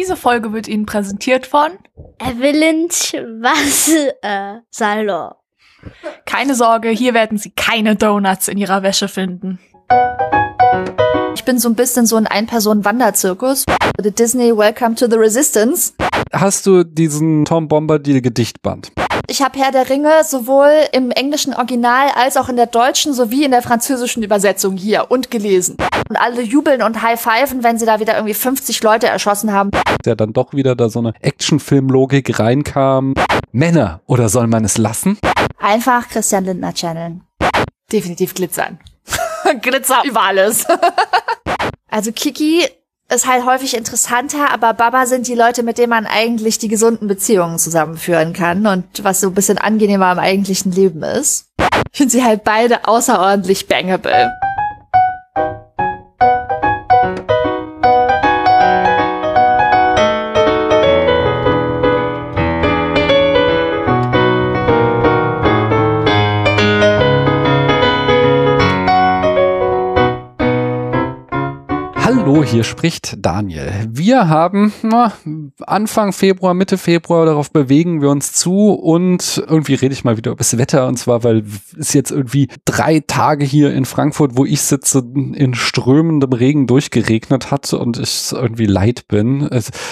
Diese Folge wird Ihnen präsentiert von Evelyn Wasser Salon. Keine Sorge, hier werden Sie keine Donuts in Ihrer Wäsche finden. Ich bin so ein bisschen so ein Ein-Personen-Wanderzirkus. Disney Welcome to the Resistance. Hast du diesen Tom Bombadil Gedichtband? Ich habe Herr der Ringe sowohl im englischen Original als auch in der deutschen sowie in der französischen Übersetzung hier und gelesen. Und alle jubeln und high-pfeifen, wenn sie da wieder irgendwie 50 Leute erschossen haben. Der dann doch wieder da so eine Actionfilm-Logik reinkam. Männer, oder soll man es lassen? Einfach Christian Lindner channeln. Definitiv glitzern. Glitzer über alles. also Kiki ist halt häufig interessanter, aber Baba sind die Leute, mit denen man eigentlich die gesunden Beziehungen zusammenführen kann und was so ein bisschen angenehmer im eigentlichen Leben ist. Ich finde sie halt beide außerordentlich bangable. Hier spricht Daniel. Wir haben Anfang Februar, Mitte Februar, darauf bewegen wir uns zu und irgendwie rede ich mal wieder über das Wetter und zwar, weil es jetzt irgendwie drei Tage hier in Frankfurt, wo ich sitze, in strömendem Regen durchgeregnet hat und ich irgendwie leid bin.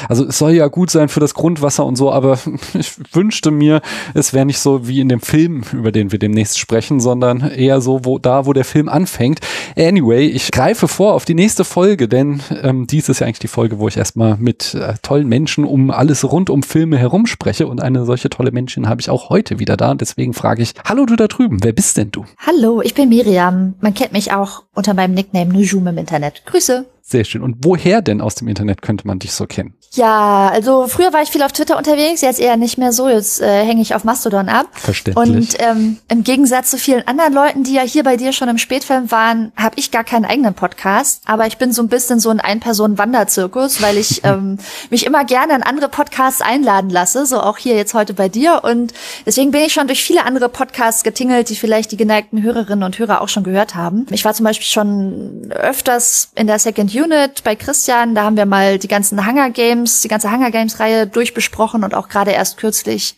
Also es soll ja gut sein für das Grundwasser und so, aber ich wünschte mir, es wäre nicht so wie in dem Film, über den wir demnächst sprechen, sondern eher so, wo da, wo der Film anfängt. Anyway, ich greife vor auf die nächste Folge, denn ähm, dies ist ja eigentlich die Folge, wo ich erstmal mit äh, tollen Menschen um alles rund um Filme herum spreche und eine solche tolle Menschen habe ich auch heute wieder da und deswegen frage ich, hallo du da drüben, wer bist denn du? Hallo, ich bin Miriam. Man kennt mich auch unter meinem Nickname Nujum im Internet. Grüße. Sehr schön. Und woher denn aus dem Internet könnte man dich so kennen? Ja, also früher war ich viel auf Twitter unterwegs, jetzt eher nicht mehr so. Jetzt äh, hänge ich auf Mastodon ab. Verständlich. Und ähm, im Gegensatz zu vielen anderen Leuten, die ja hier bei dir schon im Spätfilm waren, habe ich gar keinen eigenen Podcast. Aber ich bin so ein bisschen so ein Ein-Personen-Wanderzirkus, weil ich ähm, mich immer gerne in andere Podcasts einladen lasse, so auch hier jetzt heute bei dir. Und deswegen bin ich schon durch viele andere Podcasts getingelt, die vielleicht die geneigten Hörerinnen und Hörer auch schon gehört haben. Ich war zum Beispiel schon öfters in der Second Unit bei Christian. Da haben wir mal die ganzen Hunger Games, die ganze Hunger Games Reihe durchbesprochen und auch gerade erst kürzlich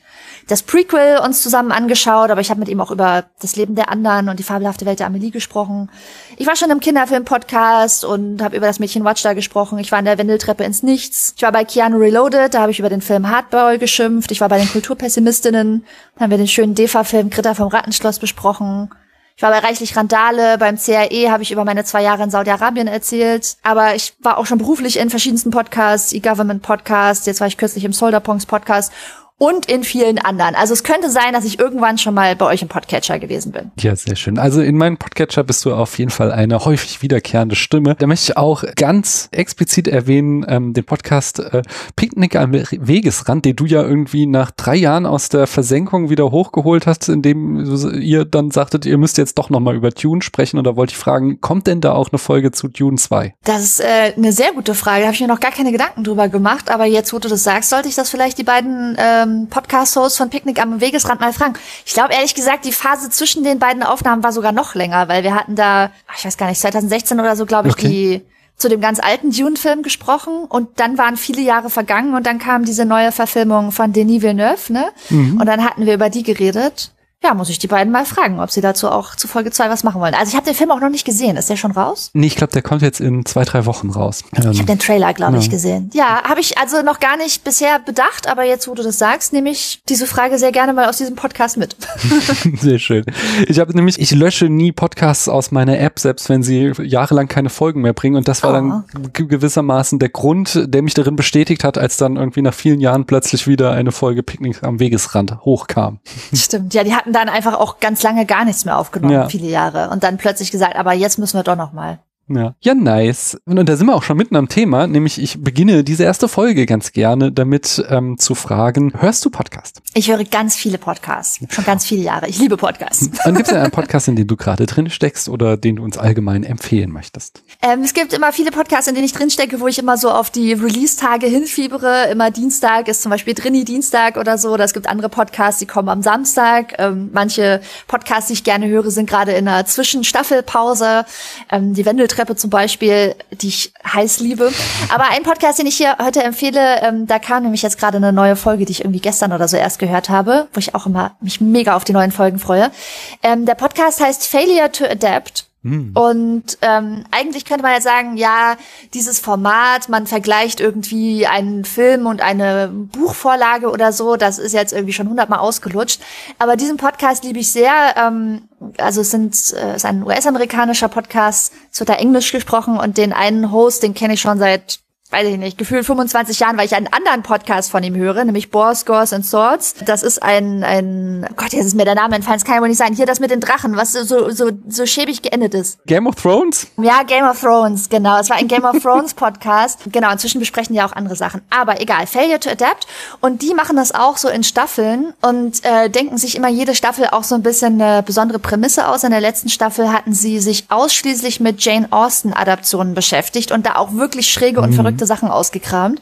das Prequel uns zusammen angeschaut, aber ich habe mit ihm auch über das Leben der anderen und die fabelhafte Welt der Amelie gesprochen. Ich war schon im Kinderfilm-Podcast und habe über das Mädchen Watchda gesprochen. Ich war in der Wendeltreppe ins Nichts. Ich war bei Keanu Reloaded, da habe ich über den Film Hardball geschimpft. Ich war bei den Kulturpessimistinnen, da haben wir den schönen Defa-Film Gritter vom Rattenschloss besprochen. Ich war bei Reichlich Randale, beim CRE habe ich über meine zwei Jahre in Saudi-Arabien erzählt. Aber ich war auch schon beruflich in verschiedensten Podcasts, E-Government Podcasts, jetzt war ich kürzlich im Solderpongs Podcast und in vielen anderen. Also es könnte sein, dass ich irgendwann schon mal bei euch im Podcatcher gewesen bin. Ja, sehr schön. Also in meinem Podcatcher bist du auf jeden Fall eine häufig wiederkehrende Stimme. Da möchte ich auch ganz explizit erwähnen, ähm, den Podcast äh, Picknick am Wegesrand, den du ja irgendwie nach drei Jahren aus der Versenkung wieder hochgeholt hast, indem ihr dann sagtet, ihr müsst jetzt doch nochmal über Dune sprechen. Und da wollte ich fragen, kommt denn da auch eine Folge zu Dune 2? Das ist äh, eine sehr gute Frage. Da habe ich mir noch gar keine Gedanken drüber gemacht. Aber jetzt, wo du das sagst, sollte ich das vielleicht die beiden ähm, ähm, Podcast-Host von Picknick am Wegesrand mal fragen. Ich glaube ehrlich gesagt, die Phase zwischen den beiden Aufnahmen war sogar noch länger, weil wir hatten da, ich weiß gar nicht, 2016 oder so, glaube ich, okay. die zu dem ganz alten Dune-Film gesprochen und dann waren viele Jahre vergangen und dann kam diese neue Verfilmung von Denis Villeneuve, ne? Mhm. Und dann hatten wir über die geredet ja, muss ich die beiden mal fragen, ob sie dazu auch zu Folge 2 was machen wollen. Also ich habe den Film auch noch nicht gesehen. Ist der schon raus? Nee, ich glaube, der kommt jetzt in zwei, drei Wochen raus. Ich habe den Trailer, glaube ja. ich, gesehen. Ja, habe ich also noch gar nicht bisher bedacht, aber jetzt, wo du das sagst, nehme ich diese Frage sehr gerne mal aus diesem Podcast mit. sehr schön. Ich habe nämlich, ich lösche nie Podcasts aus meiner App, selbst wenn sie jahrelang keine Folgen mehr bringen. Und das war oh. dann gewissermaßen der Grund, der mich darin bestätigt hat, als dann irgendwie nach vielen Jahren plötzlich wieder eine Folge Picknick am Wegesrand hochkam. Stimmt, ja, die hatten hatten dann einfach auch ganz lange gar nichts mehr aufgenommen, ja. viele Jahre. Und dann plötzlich gesagt, aber jetzt müssen wir doch noch mal. Ja. ja, nice. Und da sind wir auch schon mitten am Thema, nämlich ich beginne diese erste Folge ganz gerne damit ähm, zu fragen, hörst du Podcast? Ich höre ganz viele Podcasts, schon ganz viele Jahre. Ich liebe Podcasts. Und gibt es einen Podcast, in dem du gerade drin steckst oder den du uns allgemein empfehlen möchtest? Ähm, es gibt immer viele Podcasts, in denen ich drin stecke, wo ich immer so auf die Release-Tage hinfiebere. Immer Dienstag ist zum Beispiel Drini-Dienstag oder so. Oder es gibt andere Podcasts, die kommen am Samstag. Ähm, manche Podcasts, die ich gerne höre, sind gerade in einer Zwischenstaffelpause. Ähm, die Wendeltreppe Rolltreppe zum Beispiel, die ich heiß liebe. Aber ein Podcast, den ich hier heute empfehle, ähm, da kam nämlich jetzt gerade eine neue Folge, die ich irgendwie gestern oder so erst gehört habe, wo ich auch immer mich mega auf die neuen Folgen freue. Ähm, der Podcast heißt Failure to Adapt. Hm. Und ähm, eigentlich könnte man ja sagen, ja, dieses Format, man vergleicht irgendwie einen Film und eine Buchvorlage oder so, das ist jetzt irgendwie schon hundertmal ausgelutscht. Aber diesen Podcast liebe ich sehr. Ähm, also es sind äh, ist ein US-amerikanischer Podcast, es wird da Englisch gesprochen und den einen Host, den kenne ich schon seit weiß ich nicht, gefühlt 25 Jahren, weil ich einen anderen Podcast von ihm höre, nämlich Boar, Scores and Swords. Das ist ein, ein, oh Gott, jetzt ist mir der Name entfallen, es kann ja wohl nicht sein. Hier das mit den Drachen, was so, so, so schäbig geendet ist. Game of Thrones? Ja, Game of Thrones, genau. Es war ein Game of Thrones Podcast. Genau, inzwischen besprechen die auch andere Sachen. Aber egal, Failure to Adapt. Und die machen das auch so in Staffeln und äh, denken sich immer jede Staffel auch so ein bisschen eine besondere Prämisse aus. In der letzten Staffel hatten sie sich ausschließlich mit Jane Austen Adaptionen beschäftigt und da auch wirklich schräge und verrückte Sachen ausgekramt.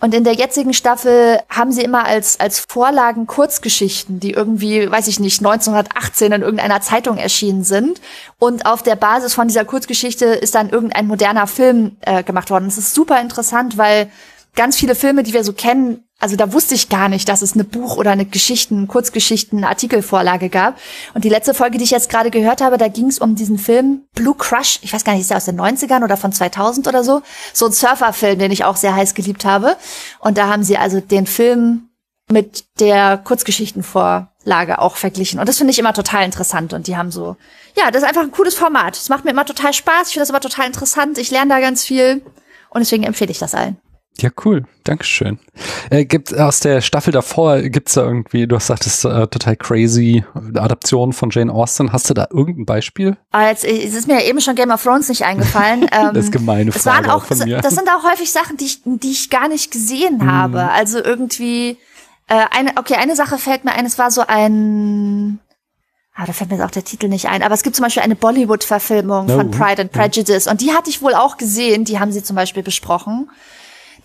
Und in der jetzigen Staffel haben sie immer als, als Vorlagen Kurzgeschichten, die irgendwie, weiß ich nicht, 1918 in irgendeiner Zeitung erschienen sind. Und auf der Basis von dieser Kurzgeschichte ist dann irgendein moderner Film äh, gemacht worden. Das ist super interessant, weil ganz viele Filme, die wir so kennen, also da wusste ich gar nicht, dass es eine Buch- oder eine Geschichten, Kurzgeschichten, Artikelvorlage gab. Und die letzte Folge, die ich jetzt gerade gehört habe, da ging es um diesen Film Blue Crush. Ich weiß gar nicht, ist der aus den 90ern oder von 2000 oder so? So ein Surferfilm, den ich auch sehr heiß geliebt habe. Und da haben sie also den Film mit der Kurzgeschichtenvorlage auch verglichen. Und das finde ich immer total interessant. Und die haben so, ja, das ist einfach ein cooles Format. Es macht mir immer total Spaß. Ich finde das immer total interessant. Ich lerne da ganz viel. Und deswegen empfehle ich das allen. Ja, cool. Dankeschön. Äh, gibt aus der Staffel davor, gibt's da irgendwie, du hast gesagt, das ist äh, total crazy Adaption von Jane Austen. Hast du da irgendein Beispiel? Aber jetzt, es ist mir ja eben schon Game of Thrones nicht eingefallen. Ähm, Das ist gemeine Frage auch, von mir. das sind auch häufig Sachen, die ich, die ich gar nicht gesehen habe. Also irgendwie, äh, eine, okay, eine Sache fällt mir ein, es war so ein, ah, da fällt mir jetzt auch der Titel nicht ein, aber es gibt zum Beispiel eine Bollywood-Verfilmung von Oh. Pride and Prejudice und die hatte ich wohl auch gesehen, die haben sie zum Beispiel besprochen.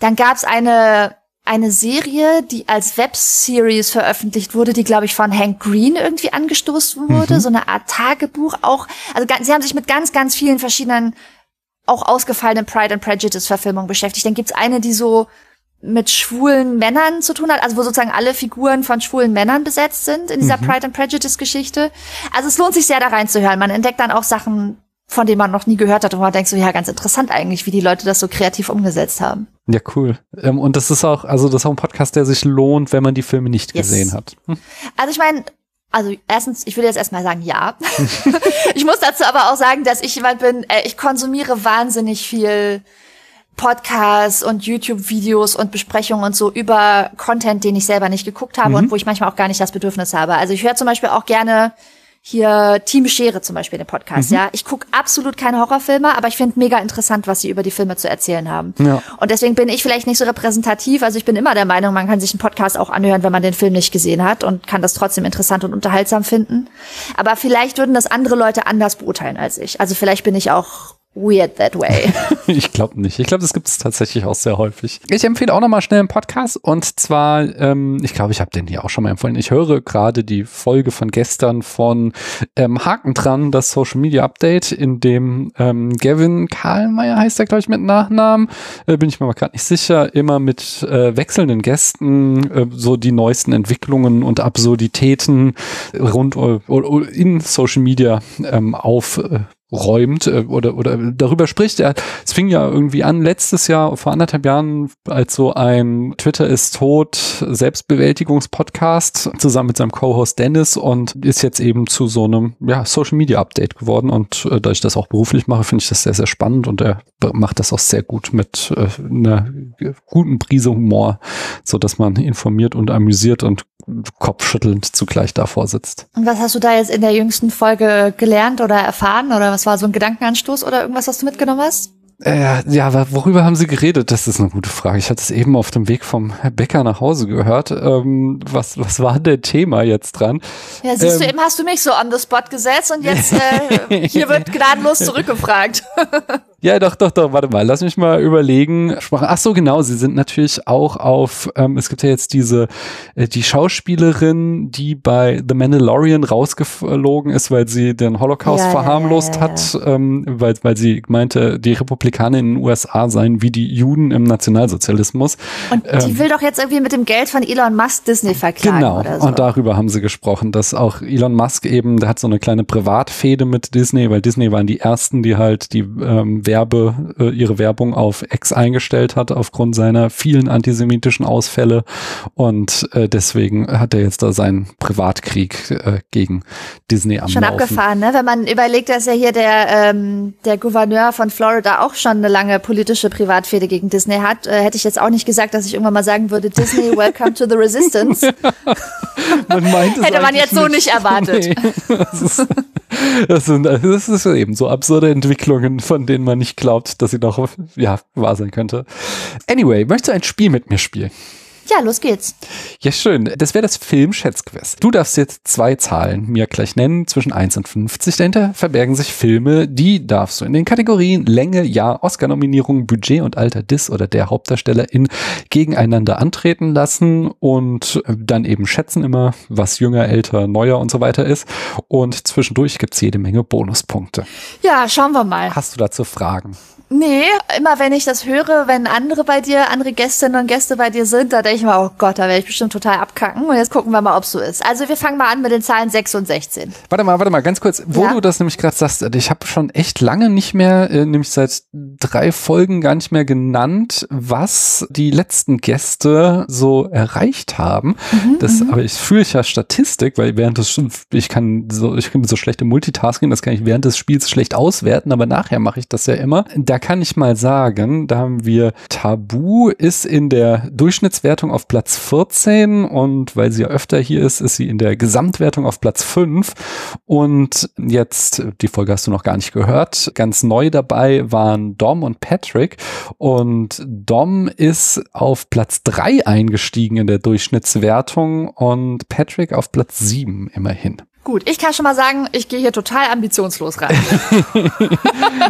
Dann gab's eine, eine Serie, die als Webseries veröffentlicht wurde, die, glaube ich, von Hank Green irgendwie angestoßen wurde. So eine Art Tagebuch auch. Also sie haben sich mit ganz, ganz vielen verschiedenen, auch ausgefallenen Pride and Prejudice-Verfilmungen beschäftigt. Dann gibt's eine, die so mit schwulen Männern zu tun hat, also wo sozusagen alle Figuren von schwulen Männern besetzt sind in dieser Pride and Prejudice-Geschichte. Also es lohnt sich sehr, da reinzuhören. Man entdeckt dann auch Sachen, von denen man noch nie gehört hat und man denkt so, ja, ganz interessant eigentlich, wie die Leute das so kreativ umgesetzt haben. Ja, cool. Ähm, und das ist auch, also das ist auch ein Podcast, der sich lohnt, wenn man die Filme nicht Yes. gesehen hat. Hm. Also ich meine, also erstens, ich würde jetzt erstmal sagen, ja. ich muss dazu aber auch sagen, dass ich jemand bin, äh, ich konsumiere wahnsinnig viel Podcasts und YouTube-Videos und Besprechungen und so über Content, den ich selber nicht geguckt habe und wo ich manchmal auch gar nicht das Bedürfnis habe. Also ich höre zum Beispiel auch gerne hier Team Schere zum Beispiel den Podcast, ja. Ich gucke absolut keine Horrorfilme, aber ich finde mega interessant, was sie über die Filme zu erzählen haben. Ja. Und deswegen bin ich vielleicht nicht so repräsentativ. Also ich bin immer der Meinung, man kann sich einen Podcast auch anhören, wenn man den Film nicht gesehen hat und kann das trotzdem interessant und unterhaltsam finden. Aber vielleicht würden das andere Leute anders beurteilen als ich. Also vielleicht bin ich auch weird that way. Ich glaube nicht. Ich glaube, das gibt es tatsächlich auch sehr häufig. Ich empfehle auch nochmal schnell einen Podcast und zwar, ähm, ich glaube, ich habe den hier auch schon mal empfohlen. Ich höre gerade die Folge von gestern von ähm, Haken dran, das Social Media Update, in dem ähm, Gavin Karlmeier heißt er, glaube ich, mit Nachnamen, äh, bin ich mir aber gerade nicht sicher, immer mit äh, wechselnden Gästen äh, so die neuesten Entwicklungen und Absurditäten rund äh, in Social Media ähm, auf äh, räumt äh, oder oder darüber spricht. Er, es fing ja irgendwie an letztes Jahr vor anderthalb Jahren als so ein Twitter ist tot Selbstbewältigungspodcast zusammen mit seinem Co-Host Dennis und ist jetzt eben zu so einem ja Social Media Update geworden und äh, da ich das auch beruflich mache, finde ich das sehr sehr spannend und er macht das auch sehr gut mit äh, einer guten Prise Humor, so dass man informiert und amüsiert und kopfschüttelnd zugleich davor sitzt. und was hast du da jetzt in der jüngsten Folge gelernt oder erfahren? Oder was war so ein Gedankenanstoß oder irgendwas, was du mitgenommen hast? Äh, ja, worüber haben Sie geredet? Das ist eine gute Frage. Ich hatte es eben auf dem Weg vom Bäcker nach Hause gehört. Ähm, was, was war denn Thema jetzt dran? Ja, siehst du, Ähm. eben hast du mich so on the spot gesetzt und jetzt äh, hier wird gnadenlos zurückgefragt. Ja, doch, doch, doch, warte mal, lass mich mal überlegen. Ach so, genau, sie sind natürlich auch auf, ähm, es gibt ja jetzt diese, äh, die Schauspielerin, die bei The Mandalorian rausgeflogen ist, weil sie den Holocaust Ja, verharmlost ja, ja, hat, ähm, weil, weil sie meinte, die Republikaner in den USA seien wie die Juden im Nationalsozialismus. Und die will doch jetzt irgendwie mit dem Geld von Elon Musk Disney verklagen Ähm. Genau, oder so. und darüber haben sie gesprochen, dass auch Elon Musk eben, der hat so eine kleine Privatfehde mit Disney, weil Disney waren die ersten, die halt die ähm, Werbe, äh, ihre Werbung auf X eingestellt hat aufgrund seiner vielen antisemitischen Ausfälle und äh, deswegen hat er jetzt da seinen Privatkrieg äh, gegen Disney am Schon Laufen. abgefahren, ne? Wenn man überlegt, dass ja hier der, ähm, der Gouverneur von Florida auch schon eine lange politische Privatfehde gegen Disney hat, äh, hätte ich jetzt auch nicht gesagt, dass ich irgendwann mal sagen würde, Disney, welcome to the resistance. Man Hätte man jetzt so nicht erwartet. Nee. Das, ist, das, sind, das ist eben so absurde Entwicklungen, von denen man nicht glaubt, dass sie noch ja, wahr sein könnte. Anyway, möchtest du ein Spiel mit mir spielen? Ja, los geht's. Ja, schön. Das wäre das Film-Schätzquiz. Du darfst jetzt zwei Zahlen mir gleich nennen, zwischen 1 und 50. Dahinter verbergen sich Filme, die darfst du in den Kategorien Länge, Jahr, Oscar-Nominierung, Budget und Alter des oder der Hauptdarstellerin gegeneinander antreten lassen und dann eben schätzen immer, was jünger, älter, neuer und so weiter ist. Und zwischendurch gibt's jede Menge Bonuspunkte. Ja, schauen wir mal. Hast du dazu Fragen? Nee, immer wenn ich das höre, wenn andere bei dir, andere Gästinnen und Gäste bei dir sind, da denke ich mir, oh Gott, da werde ich bestimmt total abkacken. Und jetzt gucken wir mal, ob so ist. Also wir fangen mal an mit den Zahlen 6 und 16. Warte mal, warte mal, ganz kurz, wo Ja. du das nämlich gerade sagst, ich habe schon echt lange nicht mehr, äh, nämlich seit drei Folgen gar nicht mehr genannt, was die letzten Gäste so erreicht haben. das, aber ich führe ja Statistik, weil während des, ich kann so, ich bin so schlecht im Multitasking, das kann ich während des Spiels schlecht auswerten, aber nachher mache ich das ja immer. Da kann ich mal sagen, da haben wir Tabu ist in der Durchschnittswertung auf Platz 14 und weil sie ja öfter hier ist, ist sie in der Gesamtwertung auf Platz 5 und jetzt, die Folge hast du noch gar nicht gehört, ganz neu dabei waren Dom und Patrick und Dom ist auf Platz 3 eingestiegen in der Durchschnittswertung und Patrick auf Platz 7 immerhin. Gut, ich kann schon mal sagen, ich gehe hier total ambitionslos rein.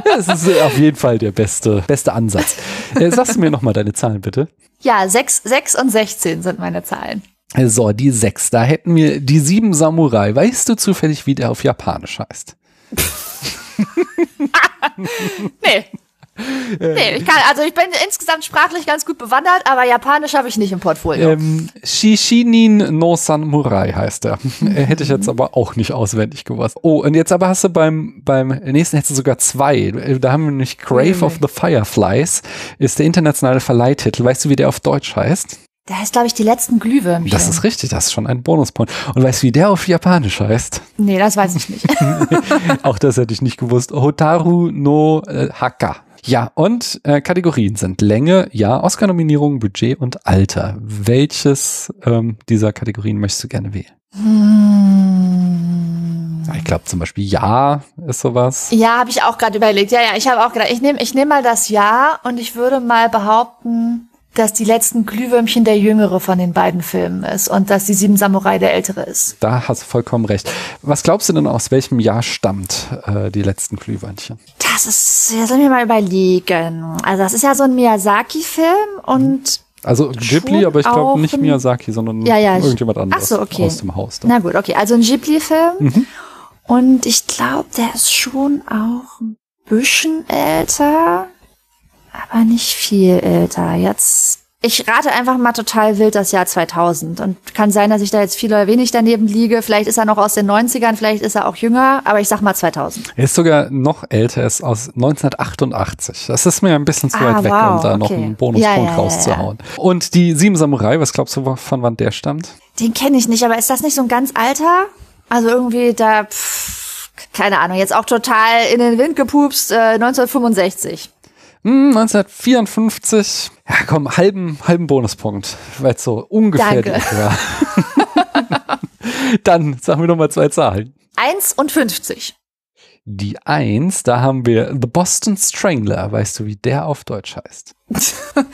Das ist auf jeden Fall der beste, beste Ansatz. Äh, Sagst du mir nochmal deine Zahlen bitte? ja, 6, 6 und 16 sind meine Zahlen. So, die sechs. Da hätten wir die sieben Samurai. Weißt du zufällig, wie der auf Japanisch heißt? Nee. Nee, ich kann, also ich bin insgesamt sprachlich ganz gut bewandert, aber Japanisch habe ich nicht im Portfolio. Ähm, Shishinin no Samurai heißt er. Äh, Hätte ich jetzt aber auch nicht auswendig gewusst. Oh, und jetzt aber hast du beim, beim nächsten hättest du sogar zwei. Äh, Da haben wir nämlich Grave of the Fireflies, ist der internationale Verleihtitel. Weißt du, wie der auf Deutsch heißt? Der heißt, glaube ich, die letzten Glühwürmchen. Das ist richtig, das ist schon ein Bonuspunkt. Und weißt du, wie der auf Japanisch heißt? Nee, das weiß ich nicht. Auch das hätte ich nicht gewusst. Hotaru no äh, Haka. Ja, und äh, Kategorien sind Länge, ja, Oscar-Nominierung, Budget und Alter. Welches ähm, dieser Kategorien möchtest du gerne wählen? Hm. Ja, Ich glaube zum Beispiel Ja ist sowas. Ja, habe ich auch gerade überlegt. Ja, ja, ich habe auch gedacht, ich nehme ich nehm mal das Ja und ich würde mal behaupten, dass die letzten Glühwürmchen der jüngere von den beiden Filmen ist und dass die Sieben Samurai der ältere ist. Da hast du vollkommen recht. Was glaubst du denn, aus welchem Jahr stammt äh, die letzten Glühwürmchen? Das ist, ja, sollen wir mal überlegen. Also das ist ja so ein Miyazaki-Film und Also Ghibli, aber ich glaube nicht ein- Miyazaki, sondern Ja, ja, irgendjemand anderes Ach so, okay. aus dem Haus. Da. Na gut, okay. Also ein Ghibli-Film. Mhm. Und ich glaube, der ist schon auch ein bisschen älter, aber nicht viel älter. Jetzt, ich rate einfach mal total wild das Jahr 2000. Und kann sein, dass ich da jetzt viel oder wenig daneben liege. Vielleicht ist er noch aus den 90ern, vielleicht ist er auch jünger, aber ich sag mal 2000. Er ist sogar noch älter, er ist aus 1988. Das ist mir ein bisschen zu Ah, weit weg, wow, um da noch okay. einen Bonuspunkt Ja, ja, ja, rauszuhauen. Und die Sieben Samurai, was glaubst du, von wann der stammt? Den kenne ich nicht, aber ist das nicht so ein ganz alter? Also irgendwie da, pff, keine Ahnung, jetzt auch total in den Wind gepupst, äh, 1965. Hm, 1954. Ja, komm, halben, halben Bonuspunkt, weil es so ungefähr war. Dann sagen wir nochmal zwei Zahlen. 1 und 50. Die Eins, da haben wir The Boston Strangler. Weißt du, wie der auf Deutsch heißt?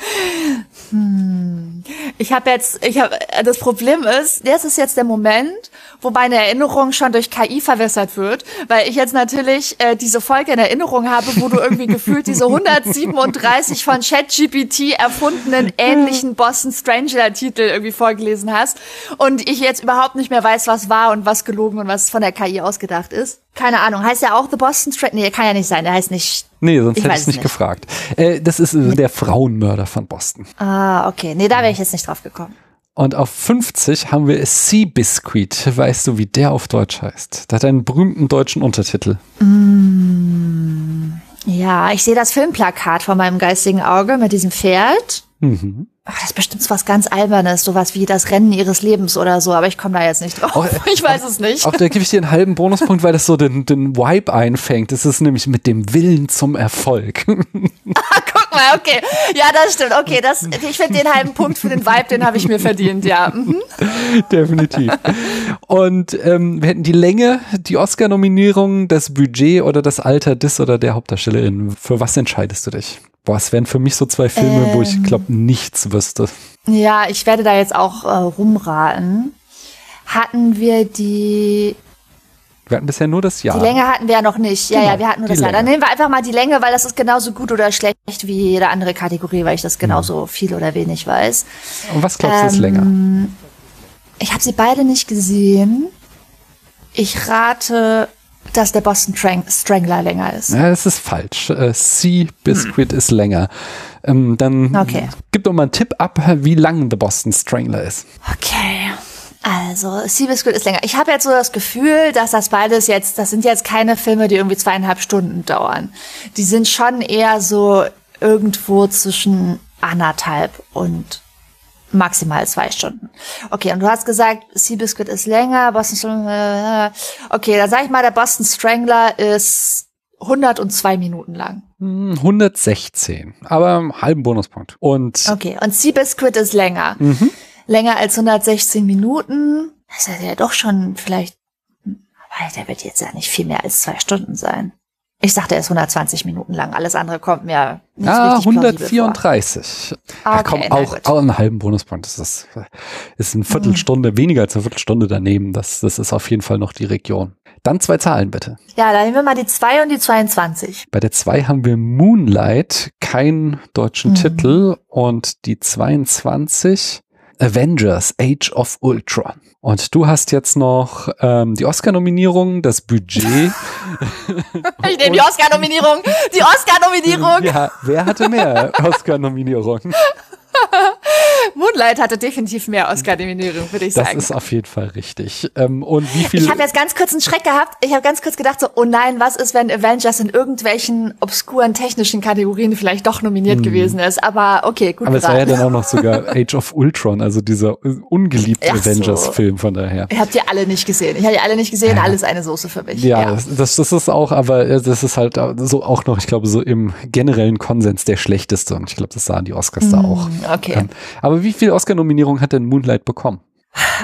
Ich habe jetzt, ich habe, das Problem ist, das ist jetzt der Moment, wo meine Erinnerung schon durch KI verwässert wird, weil ich jetzt natürlich äh, diese Folge in Erinnerung habe, wo du irgendwie gefühlt diese 137 von ChatGPT erfundenen ähnlichen Boston Stranger Titel irgendwie vorgelesen hast und ich jetzt überhaupt nicht mehr weiß, was war und was gelogen und was von der KI ausgedacht ist. Keine Ahnung, heißt ja auch The Boston Stranger? Nee, kann ja nicht sein, der heißt nicht. Nee, sonst Ich hätte ich es nicht nicht. gefragt. Äh, das ist äh, der Frauenmörder von Boston. Ah, okay, nee, da wäre ich jetzt nicht drauf gekommen. Und auf 50 haben wir Seabiscuit. Weißt du, wie der auf Deutsch heißt? Der hat einen berühmten deutschen Untertitel. Ja, ich sehe das Filmplakat vor meinem geistigen Auge mit diesem Pferd. Mhm. Ach, das ist bestimmt was ganz Albernes, sowas wie das Rennen ihres Lebens oder so, aber ich komme da jetzt nicht drauf. Oh, äh, ich weiß es nicht. Auch da gebe ich dir einen halben Bonuspunkt, weil das so den, den Vibe einfängt. Das ist nämlich mit dem Willen zum Erfolg. Guck mal, okay. Ja, das stimmt. Okay, das, ich finde den halben Punkt für den Vibe, den habe ich mir verdient, ja. Mhm. Definitiv. Und ähm, wir hätten die Länge, die Oscar-Nominierung, das Budget oder das Alter des oder der Hauptdarstellerin. Für was entscheidest du dich? Boah, es wären für mich so zwei Filme, wo ich glaube nichts wüsste. Ja, ich werde da jetzt auch äh, rumraten. Hatten wir die, Wir hatten bisher nur das Jahr. die Länge hatten wir ja noch nicht. Ja, Genau, ja, wir hatten nur das Jahr. Dann Länge. nehmen wir einfach mal die Länge, weil das ist genauso gut oder schlecht wie jede andere Kategorie, weil ich das genauso viel oder wenig weiß. Und was glaubst du ist Ähm, länger? Ich habe sie beide nicht gesehen. Ich rate, dass der Boston Strang Strangler länger ist. Ja, das ist falsch. Äh, Sea Biscuit ist länger. Ähm, dann Okay. gib doch mal einen Tipp ab, wie lang The Boston Strangler ist. Okay. Also, Seabiscuit ist länger. Ich habe jetzt so das Gefühl, dass das beides jetzt, das sind jetzt keine Filme, die irgendwie zweieinhalb Stunden dauern. Die sind schon eher so irgendwo zwischen anderthalb und maximal zwei Stunden. Okay, und du hast gesagt, Seabiscuit ist länger, Boston Strangler, äh, okay, dann sage ich mal, der Boston Strangler ist 102 Minuten lang. Hm, 116, aber einen halben Bonuspunkt. Und Okay, und Seabiscuit ist länger. Länger als 116 Minuten. Das ist ja doch schon vielleicht, aber der wird jetzt ja nicht viel mehr als zwei Stunden sein. Ich dachte, er ist 120 Minuten lang. Alles andere kommt mir nicht ja, richtig plausibel 134. Ach, komm, Okay, na auch, auch einen halben Bonuspunkt. Das ist, ist eine Viertelstunde, weniger als eine Viertelstunde daneben. Das, das ist auf jeden Fall noch die Region. Dann zwei Zahlen bitte. vor. Ja, dann nehmen wir mal die 2 und die 22. Bei der 2 haben wir Moonlight, keinen deutschen Mhm. Titel. Und die 22 Avengers Age of Ultron. Und du hast jetzt noch ähm, die Oscar-Nominierung, das Budget. Ich nehme die Oscar-Nominierung. Die Oscar-Nominierung. ja, wer hatte mehr Oscar-Nominierung? Moonlight hatte definitiv mehr Oscar-Nominierung, würde ich Das sagen. ist auf jeden Fall richtig. Ähm, und wie viel? Ich habe jetzt ganz kurz einen Schreck gehabt. Ich habe ganz kurz gedacht so, oh nein, was ist, wenn Avengers in irgendwelchen obskuren technischen Kategorien vielleicht doch nominiert gewesen ist? Aber okay, gut Hm. aber es war ja dann auch noch sogar Age of Ultron, also dieser ungeliebte so. Avengers-Film von daher. Ihr habt die alle nicht gesehen. Ich habe die alle nicht gesehen. Alles eine Soße für mich. Ja, Das, das, das ist auch, aber äh, das ist halt so auch noch, ich glaube, so im generellen Konsens der schlechteste. Und ich glaube, das sahen die Oscars da auch. Okay. Ähm, aber wie viel Oscar-Nominierungen hat denn Moonlight bekommen?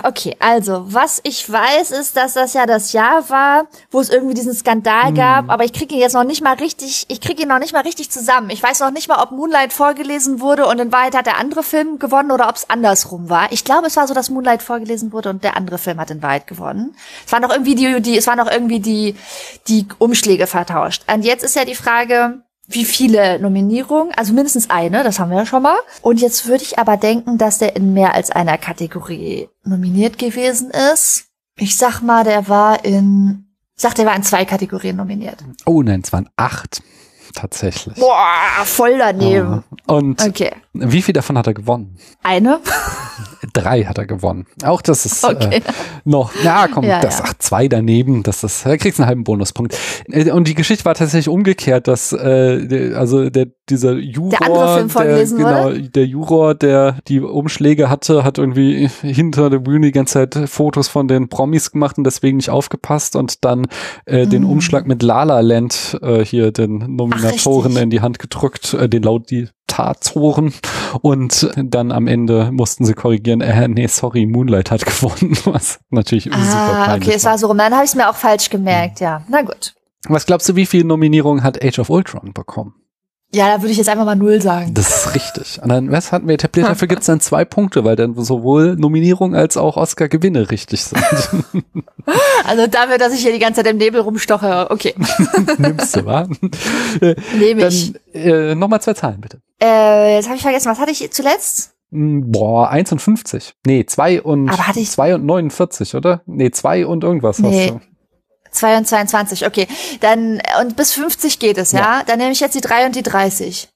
Okay, also, was ich weiß, ist, dass das ja das Jahr war, wo es irgendwie diesen Skandal gab, aber ich kriege ihn jetzt noch nicht mal richtig, ich kriege ihn noch nicht mal richtig zusammen. Ich weiß noch nicht mal, ob Moonlight vorgelesen wurde und in Wahrheit hat der andere Film gewonnen oder ob es andersrum war. Ich glaube, es war so, dass Moonlight vorgelesen wurde und der andere Film hat in Wahrheit gewonnen. Es waren noch irgendwie die, die es waren noch irgendwie die, die Umschläge vertauscht. Und jetzt ist ja die Frage, wie viele Nominierungen, also mindestens eine, das haben wir ja schon mal. Und jetzt würde ich aber denken, dass der in mehr als einer Kategorie nominiert gewesen ist. Ich sag mal, der war in, ich sag, der war in zwei Kategorien nominiert. Oh nein, es waren acht. Tatsächlich. Boah, voll daneben. Und Okay. Wie viel davon hat er gewonnen? Eine? Drei hat er gewonnen. Auch das ist Okay. äh, noch, ja, komm, Ja, das ja. ach, zwei daneben, das ist, da kriegst du einen halben Bonuspunkt. Äh, Und die Geschichte war tatsächlich umgekehrt, dass äh, der, also der dieser Juror, andere Film vorgelesen genau, der Juror, der die Umschläge hatte, hat irgendwie hinter der Bühne die ganze Zeit Fotos von den Promis gemacht und deswegen nicht aufgepasst und dann äh, den Mm. Umschlag mit La La Land äh, hier den Nominatoren richtig. in die Hand gedrückt, äh, den laut die Tatzoren und dann am Ende mussten sie korrigieren, äh, nee, sorry, Moonlight hat gewonnen, was natürlich super Ah, peinlich okay, es war so rum. Dann habe ich es mir auch falsch gemerkt, ja. Na gut. Was glaubst du, wie viele Nominierungen hat Age of Ultron bekommen? Ja, da würde ich jetzt einfach mal null sagen. Das ist richtig. Und dann, was hatten wir etabliert? Dafür gibt es dann zwei Punkte, weil dann sowohl Nominierung als auch Oscar-Gewinne richtig sind. Also dafür, dass ich hier die ganze Zeit im Nebel rumstoche, okay. Nimmst du, wa? Nehme ich. Dann äh, nochmal zwei Zahlen, bitte. Äh, jetzt habe ich vergessen, was hatte ich zuletzt? Hm, Boah, 1 und 50. Nee, 2 und, Aber hatte ich- 2 und 49, oder? Nee, 2 und irgendwas Nee. hast du. 2 und 22, okay. Dann, und bis 50 geht es, ja? Dann nehme ich jetzt die 3 und die 30.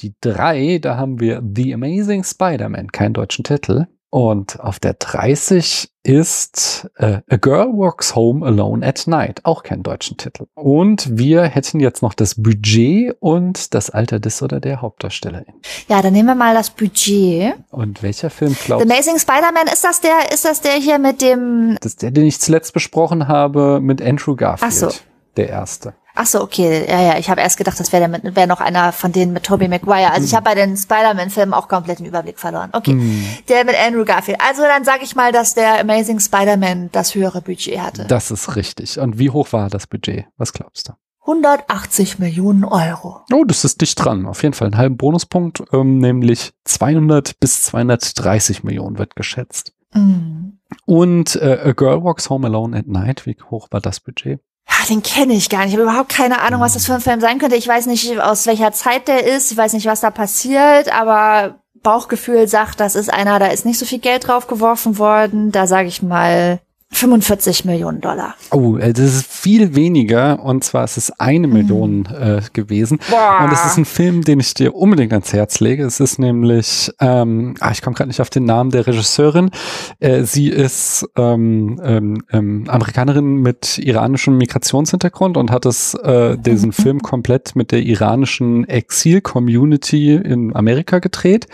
Die 3, da haben wir The Amazing Spider-Man, keinen deutschen Titel. Und auf der 30 ist äh, A Girl Walks Home Alone at Night, auch keinen deutschen Titel. Und wir hätten jetzt noch das Budget und das Alter des oder der Hauptdarstellerin. Ja, dann nehmen wir mal das Budget. Und welcher Film The glaubst du? Amazing Spider-Man, ist das der, ist das der hier mit dem, Das ist der, den ich zuletzt besprochen habe mit Andrew Garfield. Ach so. Der erste. Ach so, okay, ja, ja, ich habe erst gedacht, das wäre wäre noch einer von denen mit Tobey Maguire. Also ich habe bei den Spider-Man-Filmen auch komplett den Überblick verloren. Okay, Hm. der mit Andrew Garfield. Also dann sage ich mal, dass der Amazing Spider-Man das höhere Budget hatte. Das ist richtig. Und wie hoch war das Budget? Was glaubst du? 180 Millionen Euro. Oh, das ist dicht dran. Auf jeden Fall einen halben Bonuspunkt, ähm, nämlich 200 bis 230 Millionen wird geschätzt. Mm. Und äh, A Girl Walks Home Alone at Night, wie hoch war das Budget? Ja, den kenne ich gar nicht. Ich habe überhaupt keine Ahnung, was das für ein Film sein könnte. Ich weiß nicht, aus welcher Zeit der ist. Ich weiß nicht, was da passiert, aber Bauchgefühl sagt, das ist einer, da ist nicht so viel Geld drauf geworfen worden. Da sage ich mal 45 Millionen Dollar. Oh, äh, das ist viel weniger. Und zwar ist es eine Million äh, gewesen. Und es ist ein Film, den ich dir unbedingt ans Herz lege. Es ist nämlich, ähm, ah, ich komme gerade nicht auf den Namen der Regisseurin. Äh, sie ist ähm, ähm, ähm, Amerikanerin mit iranischem Migrationshintergrund und hat es äh, diesen Film komplett mit der iranischen Exil-Community in Amerika gedreht.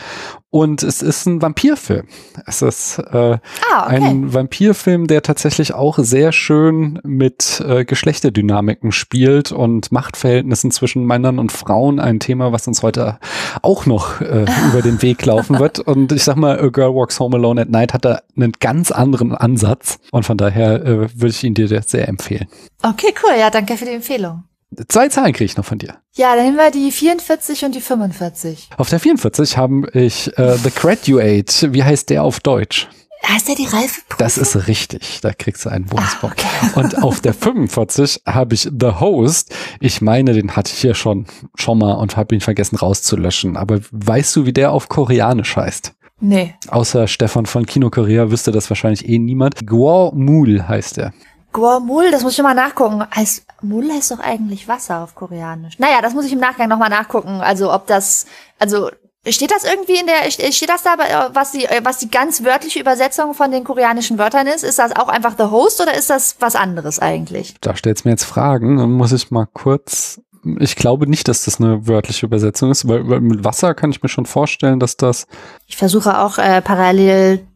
Und es ist ein Vampirfilm. Es ist äh, Ah, okay. ein Vampirfilm, der tatsächlich auch sehr schön mit äh, Geschlechterdynamiken spielt und Machtverhältnissen zwischen Männern und Frauen. Ein Thema, was uns heute auch noch äh, über den Weg laufen wird. Und ich sag mal, A Girl Walks Home Alone at Night hat da einen ganz anderen Ansatz. Und von daher äh, würde ich ihn dir sehr empfehlen. Okay, cool. Ja, danke für die Empfehlung. Zwei Zahlen kriege ich noch von dir. Ja, dann nehmen wir die 44 und die 45. Auf der 44 habe ich äh, The Graduate. Wie heißt der auf Deutsch? Heißt der die Reifeprüfung? Das ist richtig. Da kriegst du einen Bonuspunkt. Ah, okay. Und auf der 45 habe ich The Host. Ich meine, den hatte ich hier schon, schon mal und habe ihn vergessen rauszulöschen. Aber weißt du, wie der auf Koreanisch heißt? Nee. Außer Stefan von Kino Korea wüsste das wahrscheinlich eh niemand. Guo Mul heißt er. Guamul, das muss ich mal nachgucken. Heißt, Mul heißt doch eigentlich Wasser auf Koreanisch. Naja, das muss ich im Nachgang nochmal nachgucken. Also ob das, also steht das irgendwie in der, steht das da, äh, was die, äh, was die ganz wörtliche Übersetzung von den koreanischen Wörtern ist? Ist das auch einfach The Host oder ist das was anderes eigentlich? Da stellst mir jetzt Fragen. Dann muss ich mal kurz. Ich glaube nicht, dass das eine wörtliche Übersetzung ist, weil, weil mit Wasser kann ich mir schon vorstellen, dass das. Ich versuche auch äh, parallel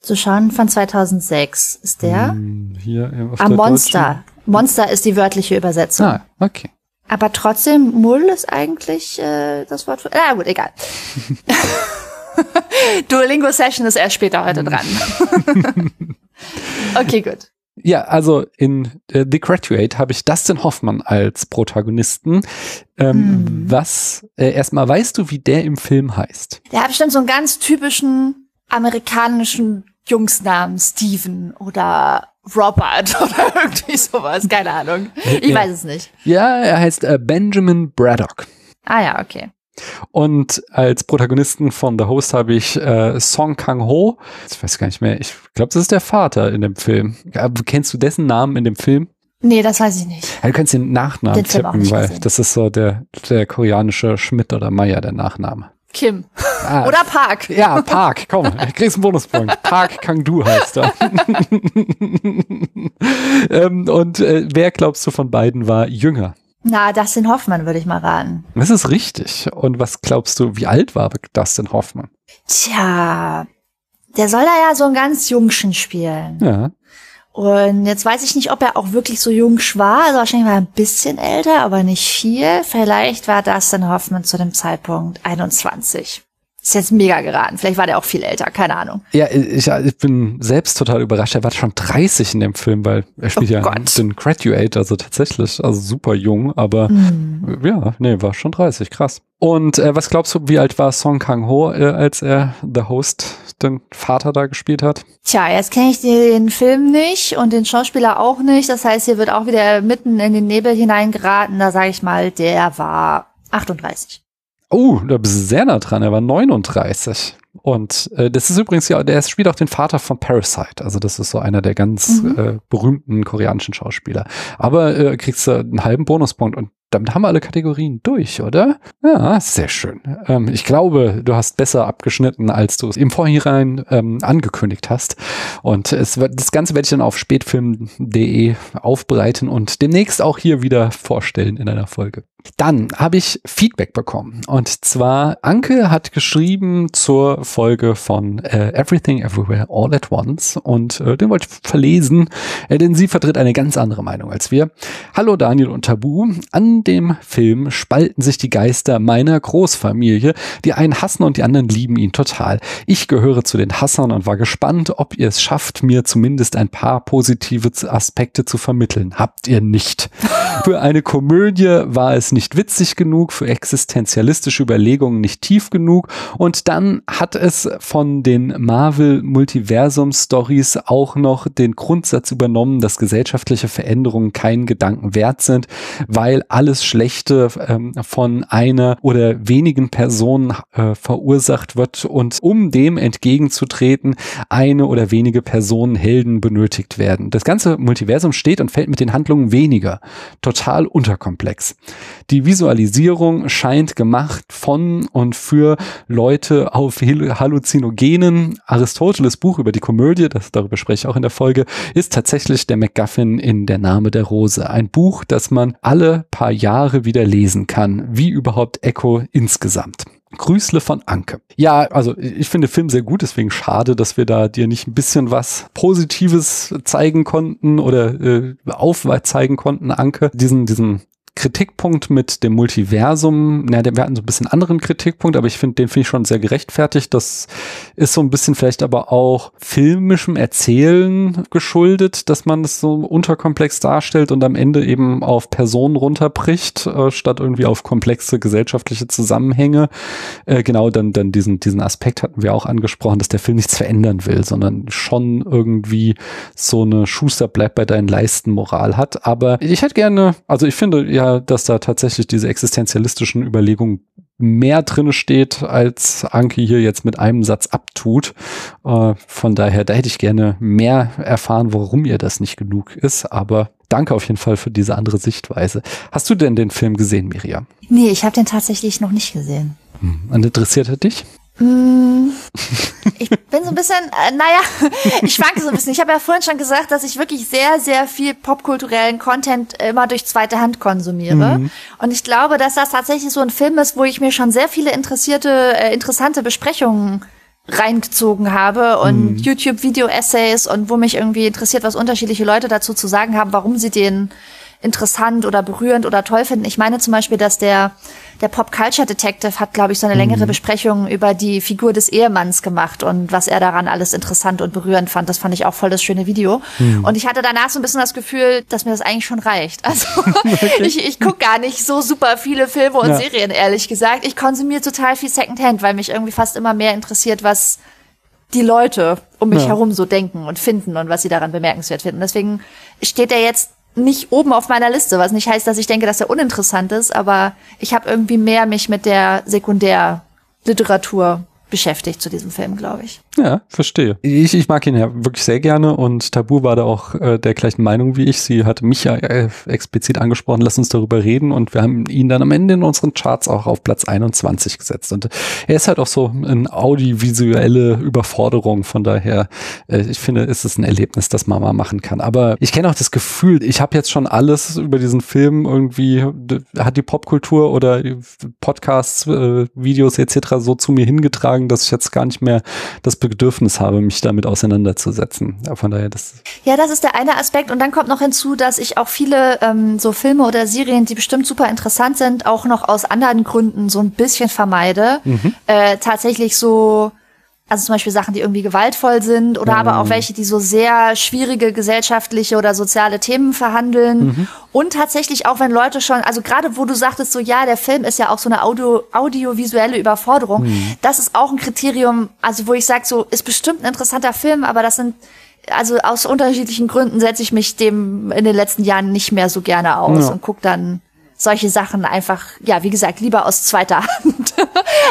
zu schauen von 2006. Ist der? Hm, hier auf Ah, der Monster. Monster ist die wörtliche Übersetzung. Ah, okay. Aber trotzdem, Mull ist eigentlich äh, das Wort für. Na gut, egal. Duolingo Session ist erst später heute dran. okay, gut. Ja, also in äh, The Graduate habe ich Dustin Hoffmann als Protagonisten. Ähm, Mhm. Was, äh, erstmal weißt du, wie der im Film heißt? Der hat bestimmt so einen ganz typischen amerikanischen Jungsnamen, Steven oder Robert oder irgendwie sowas. Keine Ahnung. Ich Ja. weiß es nicht. Ja, er heißt äh, Benjamin Braddock. Ah ja, okay. Und als Protagonisten von The Host habe ich äh, Song Kang-ho. Ich weiß gar nicht mehr. Ich glaube, das ist der Vater in dem Film. Ja, Kennst du dessen Namen in dem Film? Nee, das weiß ich nicht. Ja, du kannst den Nachnamen Den tippen, weil gesehen. das ist so der, der koreanische Schmidt oder Meier, der Nachname. Kim. Ah, Oder Park. Ja, Park, komm, du kriegst einen Bonuspunkt. Park Kang-du heißt er. ähm, und äh, wer glaubst du von beiden war jünger? Na, Dustin Hoffmann würde ich mal raten. Das ist richtig. Und was glaubst du, wie alt war Dustin Hoffmann? Tja, der soll da ja so einen ganz Jungschen spielen. Ja. Und jetzt weiß ich nicht, ob er auch wirklich so jung war. Also wahrscheinlich war er ein bisschen älter, aber nicht viel. Vielleicht war Dustin Hoffmann zu dem Zeitpunkt 21. Ist jetzt mega geraten. Vielleicht war der auch viel älter, keine Ahnung. Ja, ich, ich bin selbst total überrascht. Er war schon 30 in dem Film, weil er spielt Oh ja Gott. den Graduate, also tatsächlich, also super jung, aber Hm. ja, nee, war schon 30, krass. Und äh, was glaubst du, wie alt war Song Kang-ho, äh, als er The Host, den Vater da gespielt hat? Tja, jetzt kenne ich den Film nicht und den Schauspieler auch nicht. Das heißt, hier wird auch wieder mitten in den Nebel hineingeraten. Da sage ich mal, der war 38. Oh, da bist du sehr nah dran. Er war 39. Und äh, das ist übrigens ja, der spielt auch den Vater von Parasite. Also das ist so einer der ganz Mhm. äh, berühmten koreanischen Schauspieler. Aber äh, kriegst du einen halben Bonuspunkt und damit haben wir alle Kategorien durch, oder? Ja, sehr schön. Ähm, ich glaube, du hast besser abgeschnitten, als du es im Vorhinein ähm, angekündigt hast. Und es wird, das Ganze werde ich dann auf spätfilm.de aufbereiten und demnächst auch hier wieder vorstellen in einer Folge. Dann habe ich Feedback bekommen. Und zwar, Anke hat geschrieben zur Folge von äh, Everything Everywhere All at Once. Und äh, den wollte ich verlesen, äh, denn sie vertritt eine ganz andere Meinung als wir. Hallo Daniel und Tabu. An dem Film spalten sich die Geister meiner Großfamilie. Die einen hassen und die anderen lieben ihn total. Ich gehöre zu den Hassern und war gespannt, ob ihr es schafft, mir zumindest ein paar positive Aspekte zu vermitteln. Habt ihr nicht. Für eine Komödie war es nicht witzig genug, für existenzialistische Überlegungen nicht tief genug und dann hat es von den Marvel Multiversum Stories auch noch den Grundsatz übernommen, dass gesellschaftliche Veränderungen keinen Gedanken wert sind, weil alles Schlechte ähm, von einer oder wenigen Personen äh, verursacht wird und um dem entgegenzutreten, eine oder wenige Personen Helden benötigt werden. Das ganze Multiversum steht und fällt mit den Handlungen weniger. Total unterkomplex. Die Visualisierung scheint gemacht von und für Leute auf Hal- Halluzinogenen. Aristoteles Buch über die Komödie, das darüber spreche ich auch in der Folge, ist tatsächlich der MacGuffin in Der Name der Rose. Ein Buch, das man alle paar Jahre wieder lesen kann, wie überhaupt Echo insgesamt. Grüßle von Anke. Ja, also ich finde den Film sehr gut, deswegen schade, dass wir da dir nicht ein bisschen was Positives zeigen konnten oder äh, aufzeigen konnten, Anke. Diesen, diesen Kritikpunkt mit dem Multiversum, na, wir hatten so ein bisschen anderen Kritikpunkt, aber ich finde, den finde ich schon sehr gerechtfertigt. Das ist so ein bisschen vielleicht aber auch filmischem Erzählen geschuldet, dass man es so unterkomplex darstellt und am Ende eben auf Personen runterbricht, äh, statt irgendwie auf komplexe gesellschaftliche Zusammenhänge. Äh, genau, dann, dann diesen, diesen Aspekt hatten wir auch angesprochen, dass der Film nichts verändern will, sondern schon irgendwie so eine Schuster bleibt bei deinen Leisten Moral hat. Aber ich hätte gerne, also ich finde ja, dass da tatsächlich diese existenzialistischen Überlegungen mehr drinne steht, als Anki hier jetzt mit einem Satz abtut. Äh, von daher, da hätte ich gerne mehr erfahren, warum ihr das nicht genug ist. Aber danke auf jeden Fall für diese andere Sichtweise. Hast du denn den Film gesehen, Miriam? Nee, ich habe den tatsächlich noch nicht gesehen. Hm. Und interessiert er dich? Mm, Ich bin so ein bisschen, äh, naja, ich schwanke so ein bisschen. Ich habe ja vorhin schon gesagt, dass ich wirklich sehr, sehr viel popkulturellen Content immer durch zweite Hand konsumiere. Und ich glaube, dass das tatsächlich so ein Film ist, wo ich mir schon sehr viele interessierte, äh, interessante Besprechungen reingezogen habe und YouTube-Video-Essays und wo mich irgendwie interessiert, was unterschiedliche Leute dazu zu sagen haben, warum sie den interessant oder berührend oder toll finden. Ich meine zum Beispiel, dass der, der Pop Culture Detective hat, glaube ich, so eine längere Besprechung über die Figur des Ehemanns gemacht und was er daran alles interessant und berührend fand. Das fand ich auch voll das schöne Video. Und ich hatte danach so ein bisschen das Gefühl, dass mir das eigentlich schon reicht. Also ich, ich gucke gar nicht so super viele Filme und Ja. Serien, ehrlich gesagt. Ich konsumiere total viel Secondhand, weil mich irgendwie fast immer mehr interessiert, was die Leute um mich Ja. herum so denken und finden und was sie daran bemerkenswert finden. Deswegen steht er jetzt nicht oben auf meiner Liste, was nicht heißt, dass ich denke, dass er uninteressant ist, aber ich habe irgendwie mehr mich mit der Sekundärliteratur beschäftigt zu diesem Film, glaube ich. Ja, verstehe. Ich, ich mag ihn ja wirklich sehr gerne und Tabu war da auch äh, der gleichen Meinung wie ich. Sie hatte mich ja äh, explizit angesprochen, lass uns darüber reden und wir haben ihn dann am Ende in unseren Charts auch auf Platz 21 gesetzt. Und er ist halt auch so eine audiovisuelle Überforderung, von daher, äh, ich finde, ist es ein Erlebnis, das man mal machen kann. Aber ich kenne auch das Gefühl, ich habe jetzt schon alles über diesen Film irgendwie, hat die Popkultur oder Podcasts, äh, Videos etc. so zu mir hingetragen, dass ich jetzt gar nicht mehr das Bedürfnis habe, mich damit auseinanderzusetzen. Ja, Von daher, das Ja, das ist der eine Aspekt. Und dann kommt noch hinzu, dass ich auch viele ähm, so Filme oder Serien, die bestimmt super interessant sind, auch noch aus anderen Gründen so ein bisschen vermeide. Äh, tatsächlich so Also zum Beispiel Sachen, die irgendwie gewaltvoll sind oder aber auch welche, die so sehr schwierige gesellschaftliche oder soziale Themen verhandeln. Und tatsächlich auch, wenn Leute schon, also gerade wo du sagtest, so ja, der Film ist ja auch so eine Audio, audiovisuelle Überforderung, das ist auch ein Kriterium, also wo ich sage, so ist bestimmt ein interessanter Film, aber das sind also aus unterschiedlichen Gründen setze ich mich dem in den letzten Jahren nicht mehr so gerne aus Ja. und guck dann solche Sachen einfach, ja, wie gesagt, lieber aus zweiter Hand,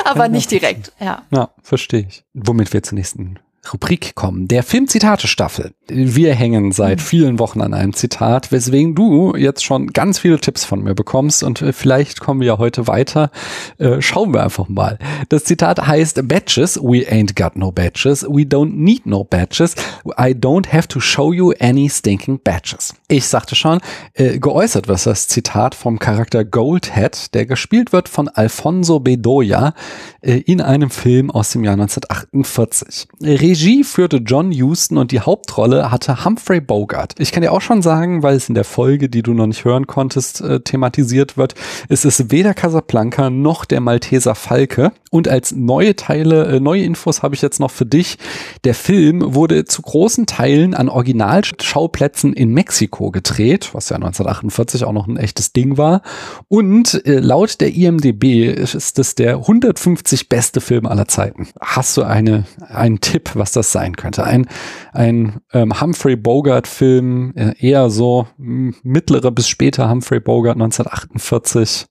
aber nicht direkt, ja. Ja, verstehe ich. Womit wir zur nächsten Rubrik kommen. Der Film-Zitate-Staffel. Wir hängen seit vielen Wochen an einem Zitat, weswegen du jetzt schon ganz viele Tipps von mir bekommst und äh, vielleicht kommen wir ja heute weiter. Äh, schauen wir einfach mal. Das Zitat heißt Badges. We ain't got no badges. We don't need no badges. I don't have to show you any stinking badges. Ich sagte schon, äh, geäußert wird das Zitat vom Charakter Goldhead, der gespielt wird von Alfonso Bedoya äh, in einem Film aus dem Jahr 1948. Regie führte John Huston und die Hauptrolle hatte Humphrey Bogart. Ich kann dir auch schon sagen, weil es in der Folge, die du noch nicht hören konntest, äh, thematisiert wird, es ist weder Casablanca noch der Malteser Falke. Und als neue Teile, äh, neue Infos habe ich jetzt noch für dich. Der Film wurde zu großen Teilen an Originalschauplätzen in Mexiko gedreht, was ja 1948 auch noch ein echtes Ding war. Und äh, laut der IMDB ist es der 150 beste Film aller Zeiten. Hast du eine, einen Tipp, was das sein könnte? Ein, ein ähm, Humphrey Bogart-Film, äh, eher so m, mittlere bis später Humphrey Bogart 1948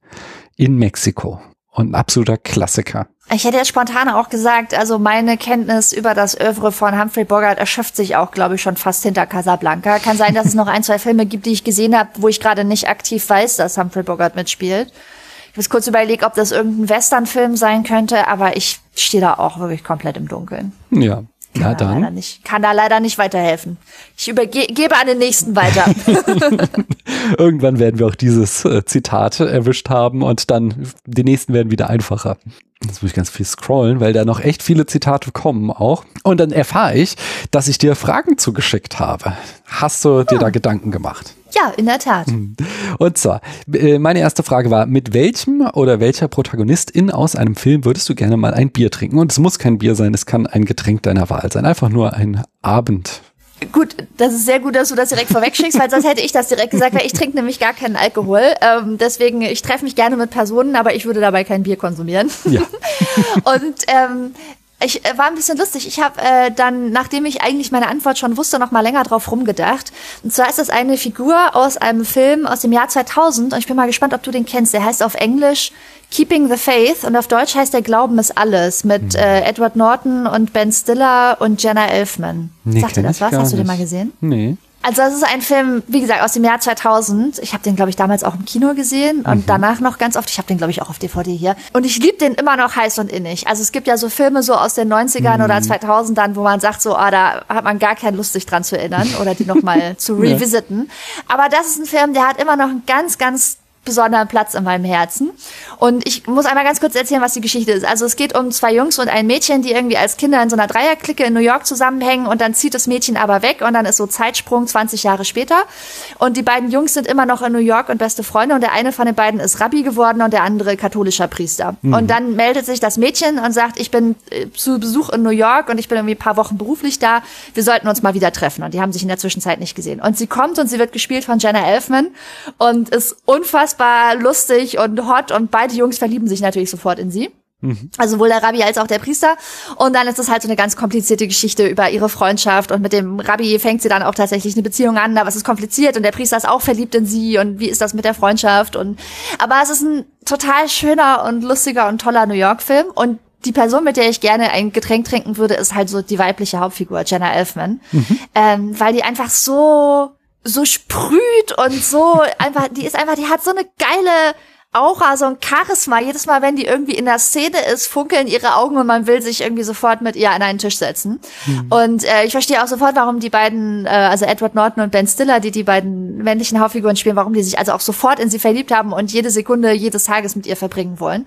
in Mexiko. Und ein absoluter Klassiker. Ich hätte jetzt spontan auch gesagt, also meine Kenntnis über das Oeuvre von Humphrey Bogart erschöpft sich auch, glaube ich, schon fast hinter Casablanca. Kann sein, dass es noch ein, zwei Filme gibt, die ich gesehen habe, wo ich gerade nicht aktiv weiß, dass Humphrey Bogart mitspielt. Ich habe kurz überlegt, ob das irgendein Westernfilm sein könnte, aber ich stehe da auch wirklich komplett im Dunkeln. Ja. Na Kann da leider dann. nicht, kann da leider nicht weiterhelfen. Ich übergebe an den nächsten weiter. Irgendwann werden wir auch dieses äh, Zitat erwischt haben und dann die nächsten werden wieder einfacher. Jetzt muss ich ganz viel scrollen, weil da noch echt viele Zitate kommen auch. Und dann erfahre ich, dass ich dir Fragen zugeschickt habe. Hast du dir da Gedanken gemacht? ja, in der Tat. Und zwar, äh, meine erste Frage war, mit welchem oder welcher Protagonistin aus einem Film würdest du gerne mal ein Bier trinken? Und es muss kein Bier sein, es kann ein Getränk deiner Wahl sein. Einfach nur ein Abend. Gut, das ist sehr gut, dass du das direkt vorwegschickst, weil sonst hätte ich das direkt gesagt, weil ich trinke nämlich gar keinen Alkohol. Ähm, deswegen, ich treffe mich gerne mit Personen, aber ich würde dabei kein Bier konsumieren. Ja. Und ähm, ich äh, war ein bisschen lustig. Ich habe äh, dann, nachdem ich eigentlich meine Antwort schon wusste, noch mal länger drauf rumgedacht. Und zwar ist das eine Figur aus einem Film aus dem Jahr 2000 und ich bin mal gespannt, ob du den kennst. Der heißt auf Englisch Keeping the Faith und auf Deutsch heißt der Glauben ist alles mit äh, Edward Norton und Ben Stiller und Jenna Elfman. Sagt dir das was? Hast du den mal gesehen? Nee. Also das ist ein Film, wie gesagt, aus dem Jahr 2000. Ich habe den, glaube ich, damals auch im Kino gesehen und danach noch ganz oft. Ich habe den, glaube ich, auch auf DVD hier. Und ich liebe den immer noch heiß und innig. Also es gibt ja so Filme so aus den 90ern oder 2000ern, wo man sagt so, ah, da hat man gar keine Lust, sich dran zu erinnern oder die nochmal zu revisiten. Aber das ist ein Film, der hat immer noch einen ganz, ganz besonderen Platz in meinem Herzen. Und ich muss einmal ganz kurz erzählen, was die Geschichte ist. Also es geht um zwei Jungs und ein Mädchen, die irgendwie als Kinder in so einer Dreierklicke in New York zusammenhängen und dann zieht das Mädchen aber weg und dann ist so Zeitsprung 20 Jahre später. Und die beiden Jungs sind immer noch in New York und beste Freunde und der eine von den beiden ist Rabbi geworden und der andere katholischer Priester. Und dann meldet sich das Mädchen und sagt, ich bin äh, zu Besuch in New York und ich bin irgendwie ein paar Wochen beruflich da. Wir sollten uns mal wieder treffen. Und die haben sich in der Zwischenzeit nicht gesehen. Und sie kommt und sie wird gespielt von Jenna Elfman und ist unfassbar lustig und hot und beide Jungs verlieben sich natürlich sofort in sie. Also sowohl der Rabbi als auch der Priester. Und dann ist es halt so eine ganz komplizierte Geschichte über ihre Freundschaft. Und mit dem Rabbi fängt sie dann auch tatsächlich eine Beziehung an, aber es ist kompliziert und der Priester ist auch verliebt in sie und wie ist das mit der Freundschaft? Und aber es ist ein total schöner und lustiger und toller New York-Film. Und die Person, mit der ich gerne ein Getränk trinken würde, ist halt so die weibliche Hauptfigur, Jenna Elfman. Ähm, weil die einfach so, so sprüht und so einfach, die ist einfach, die hat so eine geile Aura, so ein Charisma. Jedes Mal, wenn die irgendwie in der Szene ist, funkeln ihre Augen und man will sich irgendwie sofort mit ihr an einen Tisch setzen. Und äh, ich verstehe auch sofort, warum die beiden, äh, also Edward Norton und Ben Stiller, die die beiden männlichen Hauptfiguren spielen, warum die sich also auch sofort in sie verliebt haben und jede Sekunde jedes Tages mit ihr verbringen wollen.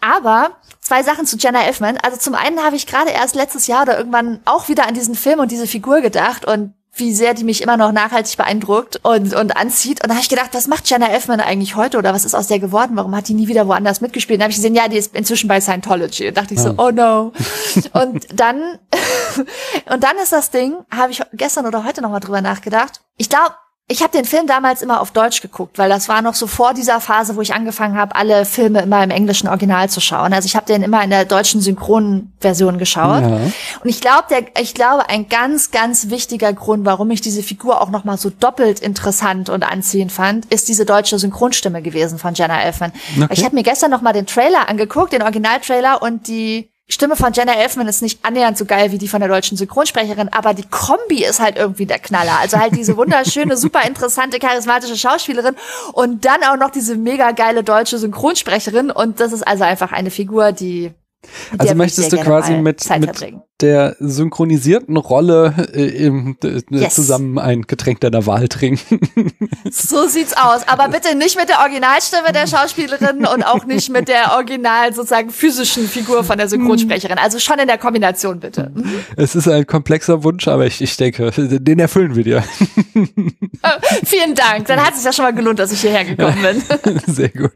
Aber zwei Sachen zu Jenna Elfman. Also zum einen habe ich gerade erst letztes Jahr oder irgendwann auch wieder an diesen Film und diese Figur gedacht und wie sehr die mich immer noch nachhaltig beeindruckt und, und anzieht. Und da habe ich gedacht, was macht Jenna Elfman eigentlich heute oder was ist aus der geworden? Warum hat die nie wieder woanders mitgespielt? Und habe ich gesehen, ja, die ist inzwischen bei Scientology. Und dachte ich so, oh no. und dann, und dann ist das Ding, habe ich gestern oder heute nochmal drüber nachgedacht. Ich glaube, ich habe den Film damals immer auf Deutsch geguckt, weil das war noch so vor dieser Phase, wo ich angefangen habe, alle Filme immer im englischen Original zu schauen. Also ich habe den immer in der deutschen Synchronversion geschaut. Ja. Und ich glaube, ich glaube, ein ganz, ganz wichtiger Grund, warum ich diese Figur auch noch mal so doppelt interessant und anziehend fand, ist diese deutsche Synchronstimme gewesen von Jenna Elfman. Okay. Ich habe mir gestern noch mal den Trailer angeguckt, den Originaltrailer und die Stimme von Jenna Elfman ist nicht annähernd so geil wie die von der deutschen Synchronsprecherin, aber die Kombi ist halt irgendwie der Knaller. Also halt diese wunderschöne, super interessante, charismatische Schauspielerin und dann auch noch diese mega geile deutsche Synchronsprecherin und das ist also einfach eine Figur, die also möchtest du quasi mit, mit der synchronisierten Rolle äh, im, äh, yes. zusammen ein Getränk deiner Wahl trinken. So sieht's aus. Aber bitte nicht mit der Originalstimme der Schauspielerin und auch nicht mit der original sozusagen physischen Figur von der Synchronsprecherin. Also schon in der Kombination bitte. Es ist ein komplexer Wunsch, aber ich, ich denke, den erfüllen wir dir. Vielen Dank. Dann hat es sich ja schon mal gelohnt, dass ich hierher gekommen bin. Sehr gut.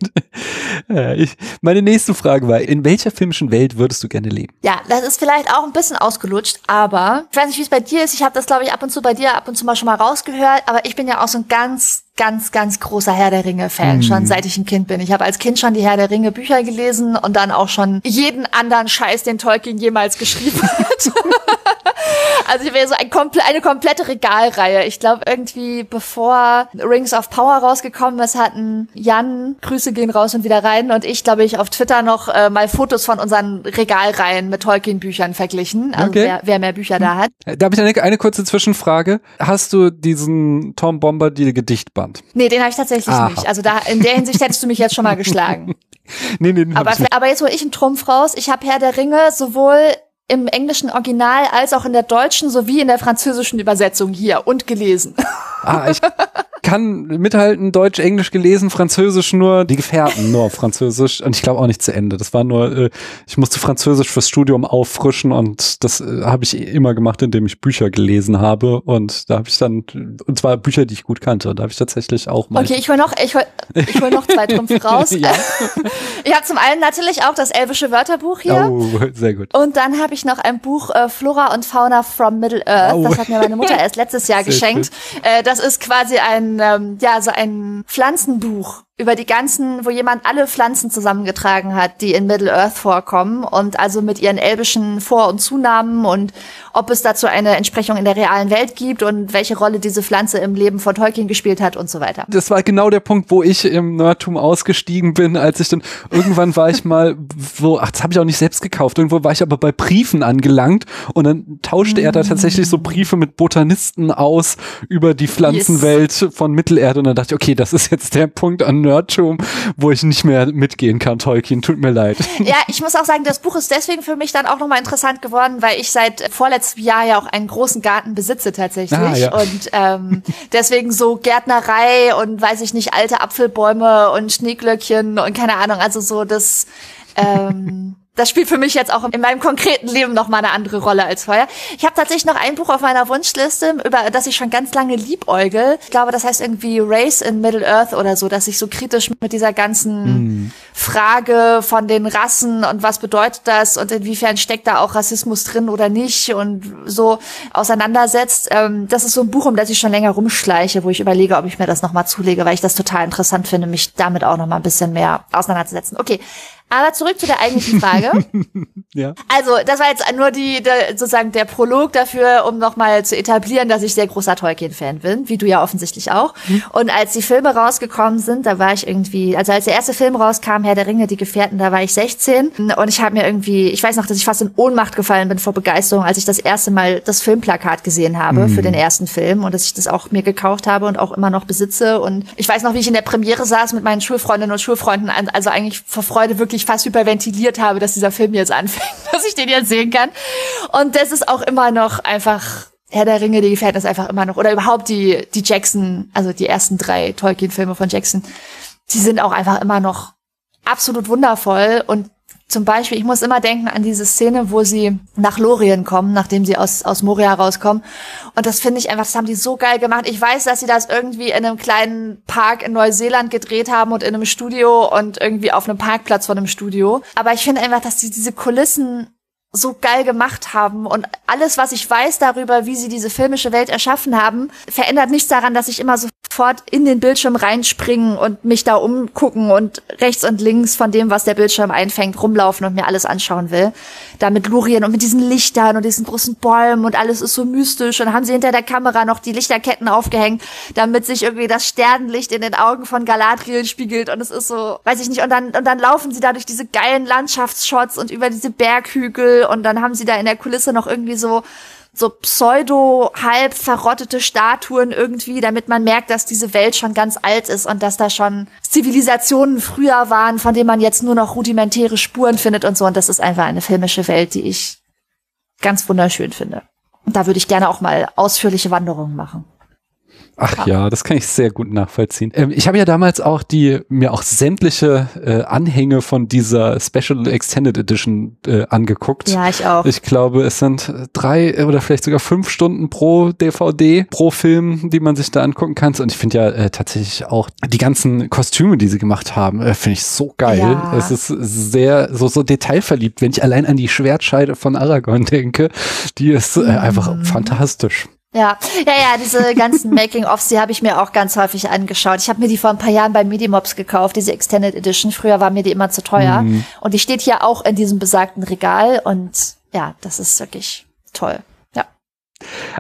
Ich, meine nächste Frage war, in welcher filmischen Welt würdest du gerne leben? Ja, das ist vielleicht auch ein bisschen ausgelutscht, aber ich weiß nicht, wie es bei dir ist. Ich habe das, glaube ich, ab und zu bei dir ab und zu mal schon mal rausgehört, aber ich bin ja auch so ein ganz ganz, ganz großer Herr der Ringe-Fan, mhm. schon seit ich ein Kind bin. Ich habe als Kind schon die Herr der Ringe Bücher gelesen und dann auch schon jeden anderen Scheiß, den Tolkien jemals geschrieben hat. Also ich wäre so ein komple eine komplette Regalreihe. Ich glaube irgendwie, bevor Rings of Power rausgekommen ist, hatten Jan, Grüße gehen raus und wieder rein und ich, glaube ich, auf Twitter noch äh, mal Fotos von unseren Regalreihen mit Tolkien-Büchern verglichen. Also okay. wer, wer mehr Bücher da hat. Da habe ich eine, eine kurze Zwischenfrage. Hast du diesen Tom Bombadil Gedichtband? Nee, den habe ich tatsächlich ah. nicht. Also da in der Hinsicht hättest du mich jetzt schon mal geschlagen. nee, nee, aber, aber jetzt hole ich einen Trumpf raus. Ich habe Herr der Ringe sowohl im englischen Original als auch in der deutschen sowie in der französischen Übersetzung hier und gelesen. Ah, ich kann mithalten, Deutsch, Englisch gelesen, Französisch nur, die Gefährten nur Französisch und ich glaube auch nicht zu Ende. Das war nur, äh, ich musste Französisch fürs Studium auffrischen und das äh, habe ich immer gemacht, indem ich Bücher gelesen habe und da habe ich dann, und zwar Bücher, die ich gut kannte, da habe ich tatsächlich auch mal. Okay, ich hol noch, ich hol, ich hol noch zwei Trumpf raus. ja. Ich habe zum einen natürlich auch das elbische Wörterbuch hier. Oh, sehr gut. Und dann habe ich noch ein Buch äh, Flora und Fauna from Middle Earth. Oh. Das hat mir meine Mutter erst letztes Jahr sehr geschenkt. Äh, das ist quasi ein, ähm, ja, so ein Pflanzenbuch über die ganzen, wo jemand alle Pflanzen zusammengetragen hat, die in Middle Earth vorkommen und also mit ihren elbischen Vor- und Zunahmen und ob es dazu eine Entsprechung in der realen Welt gibt und welche Rolle diese Pflanze im Leben von Tolkien gespielt hat und so weiter. Das war genau der Punkt, wo ich im Nerdtum ausgestiegen bin, als ich dann irgendwann war ich mal, wo, ach, das habe ich auch nicht selbst gekauft, irgendwo war ich aber bei Briefen angelangt und dann tauschte mm. er da tatsächlich so Briefe mit Botanisten aus über die Pflanzenwelt yes. von Mittelerde und dann dachte ich, okay, das ist jetzt der Punkt an Nerdtum, wo ich nicht mehr mitgehen kann, Tolkien, tut mir leid. Ja, ich muss auch sagen, das Buch ist deswegen für mich dann auch nochmal interessant geworden, weil ich seit vorletztem Jahr ja auch einen großen Garten besitze tatsächlich ah, ja. und ähm, deswegen so Gärtnerei und weiß ich nicht, alte Apfelbäume und Schneeglöckchen und keine Ahnung, also so das ähm, das spielt für mich jetzt auch in meinem konkreten Leben noch mal eine andere Rolle als vorher. Ich habe tatsächlich noch ein Buch auf meiner Wunschliste, über das ich schon ganz lange liebäugel. Ich glaube, das heißt irgendwie Race in Middle Earth oder so, dass ich so kritisch mit dieser ganzen mm. Frage von den Rassen und was bedeutet das und inwiefern steckt da auch Rassismus drin oder nicht und so auseinandersetzt. Ähm, das ist so ein Buch, um das ich schon länger rumschleiche, wo ich überlege, ob ich mir das noch mal zulege, weil ich das total interessant finde, mich damit auch noch mal ein bisschen mehr auseinanderzusetzen. Okay, aber zurück zu der eigentlichen Frage. ja. Also, das war jetzt nur die, der, sozusagen der Prolog dafür, um nochmal zu etablieren, dass ich sehr großer Tolkien-Fan bin, wie du ja offensichtlich auch. Mhm. Und als die Filme rausgekommen sind, da war ich irgendwie, also als der erste Film rauskam, Herr der Ringe, die Gefährten, da war ich 16. Und ich habe mir irgendwie, ich weiß noch, dass ich fast in Ohnmacht gefallen bin vor Begeisterung, als ich das erste Mal das Filmplakat gesehen habe mhm. für den ersten Film und dass ich das auch mir gekauft habe und auch immer noch besitze. Und ich weiß noch, wie ich in der Premiere saß mit meinen Schulfreundinnen und Schulfreunden, also eigentlich vor Freude wirklich ich fast hyperventiliert habe, dass dieser Film jetzt anfängt, dass ich den jetzt sehen kann. Und das ist auch immer noch einfach Herr der Ringe, die Gefährten ist einfach immer noch, oder überhaupt die, die Jackson, also die ersten drei Tolkien-Filme von Jackson, die sind auch einfach immer noch absolut wundervoll und zum Beispiel, ich muss immer denken an diese Szene, wo sie nach Lorien kommen, nachdem sie aus, aus Moria rauskommen. Und das finde ich einfach, das haben die so geil gemacht. Ich weiß, dass sie das irgendwie in einem kleinen Park in Neuseeland gedreht haben und in einem Studio und irgendwie auf einem Parkplatz von einem Studio. Aber ich finde einfach, dass die diese Kulissen so geil gemacht haben und alles, was ich weiß darüber, wie sie diese filmische Welt erschaffen haben, verändert nichts daran, dass ich immer sofort in den Bildschirm reinspringen und mich da umgucken und rechts und links von dem, was der Bildschirm einfängt, rumlaufen und mir alles anschauen will. Da mit Lurien und mit diesen Lichtern und diesen großen Bäumen und alles ist so mystisch. Und haben sie hinter der Kamera noch die Lichterketten aufgehängt, damit sich irgendwie das Sternenlicht in den Augen von Galadriel spiegelt. Und es ist so, weiß ich nicht, und dann, und dann laufen sie da durch diese geilen Landschaftsshots und über diese Berghügel. Und dann haben sie da in der Kulisse noch irgendwie so so pseudo halb verrottete Statuen irgendwie, damit man merkt, dass diese Welt schon ganz alt ist und dass da schon Zivilisationen früher waren, von denen man jetzt nur noch rudimentäre Spuren findet und so. Und das ist einfach eine filmische Welt, die ich ganz wunderschön finde. Und da würde ich gerne auch mal ausführliche Wanderungen machen. Ach ja, das kann ich sehr gut nachvollziehen. Ähm, ich habe ja damals auch die mir auch sämtliche äh, Anhänge von dieser Special Extended Edition äh, angeguckt. Ja, ich auch. Ich glaube, es sind drei oder vielleicht sogar fünf Stunden pro DVD, pro Film, die man sich da angucken kann. Und ich finde ja äh, tatsächlich auch die ganzen Kostüme, die sie gemacht haben, äh, finde ich so geil. Ja. Es ist sehr so so detailverliebt, wenn ich allein an die Schwertscheide von Aragorn denke. Die ist äh, einfach Mhm. fantastisch. Ja, ja, ja, diese ganzen Making-ofs, die habe ich mir auch ganz häufig angeschaut. Ich habe mir die vor ein paar Jahren bei Medimobs gekauft, diese Extended Edition. Früher war mir die immer zu teuer. Und die steht hier auch in diesem besagten Regal. Und ja, das ist wirklich toll. Ja.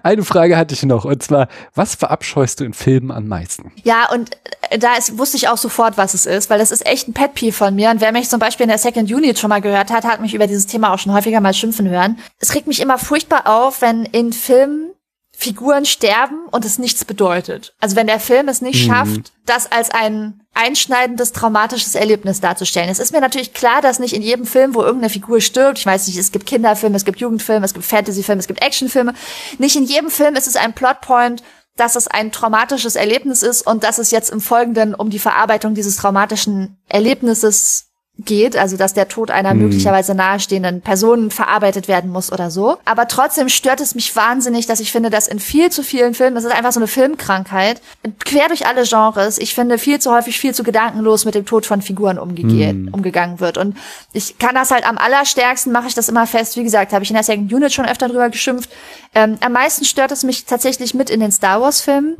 Eine Frage hatte ich noch, und zwar, was verabscheust du in Filmen am meisten? Ja, und äh, da ist, wusste ich auch sofort, was es ist, weil das ist echt ein Pet Peeve von mir. Und wer mich zum Beispiel in der Second Unit schon mal gehört hat, hat mich über dieses Thema auch schon häufiger mal schimpfen hören. Es regt mich immer furchtbar auf, wenn in Filmen Figuren sterben und es nichts bedeutet. Also wenn der Film es nicht schafft, das als ein einschneidendes, traumatisches Erlebnis darzustellen. Es ist mir natürlich klar, dass nicht in jedem Film, wo irgendeine Figur stirbt, ich weiß nicht, es gibt Kinderfilme, es gibt Jugendfilme, es gibt Fantasyfilme, es gibt Actionfilme, nicht in jedem Film ist es ein Plotpoint, dass es ein traumatisches Erlebnis ist und dass es jetzt im Folgenden um die Verarbeitung dieses traumatischen Erlebnisses geht, also dass der Tod einer möglicherweise nahestehenden Person verarbeitet werden muss oder so. Aber trotzdem stört es mich wahnsinnig, dass ich finde, dass in viel zu vielen Filmen, das ist einfach so eine Filmkrankheit, quer durch alle Genres, ich finde viel zu häufig viel zu gedankenlos mit dem Tod von Figuren umgegangen, umgegangen wird. Und ich kann das halt am allerstärksten, mache ich das immer fest, wie gesagt, habe ich in der Second Unit schon öfter drüber geschimpft. Ähm, am meisten stört es mich tatsächlich mit in den Star Wars Filmen,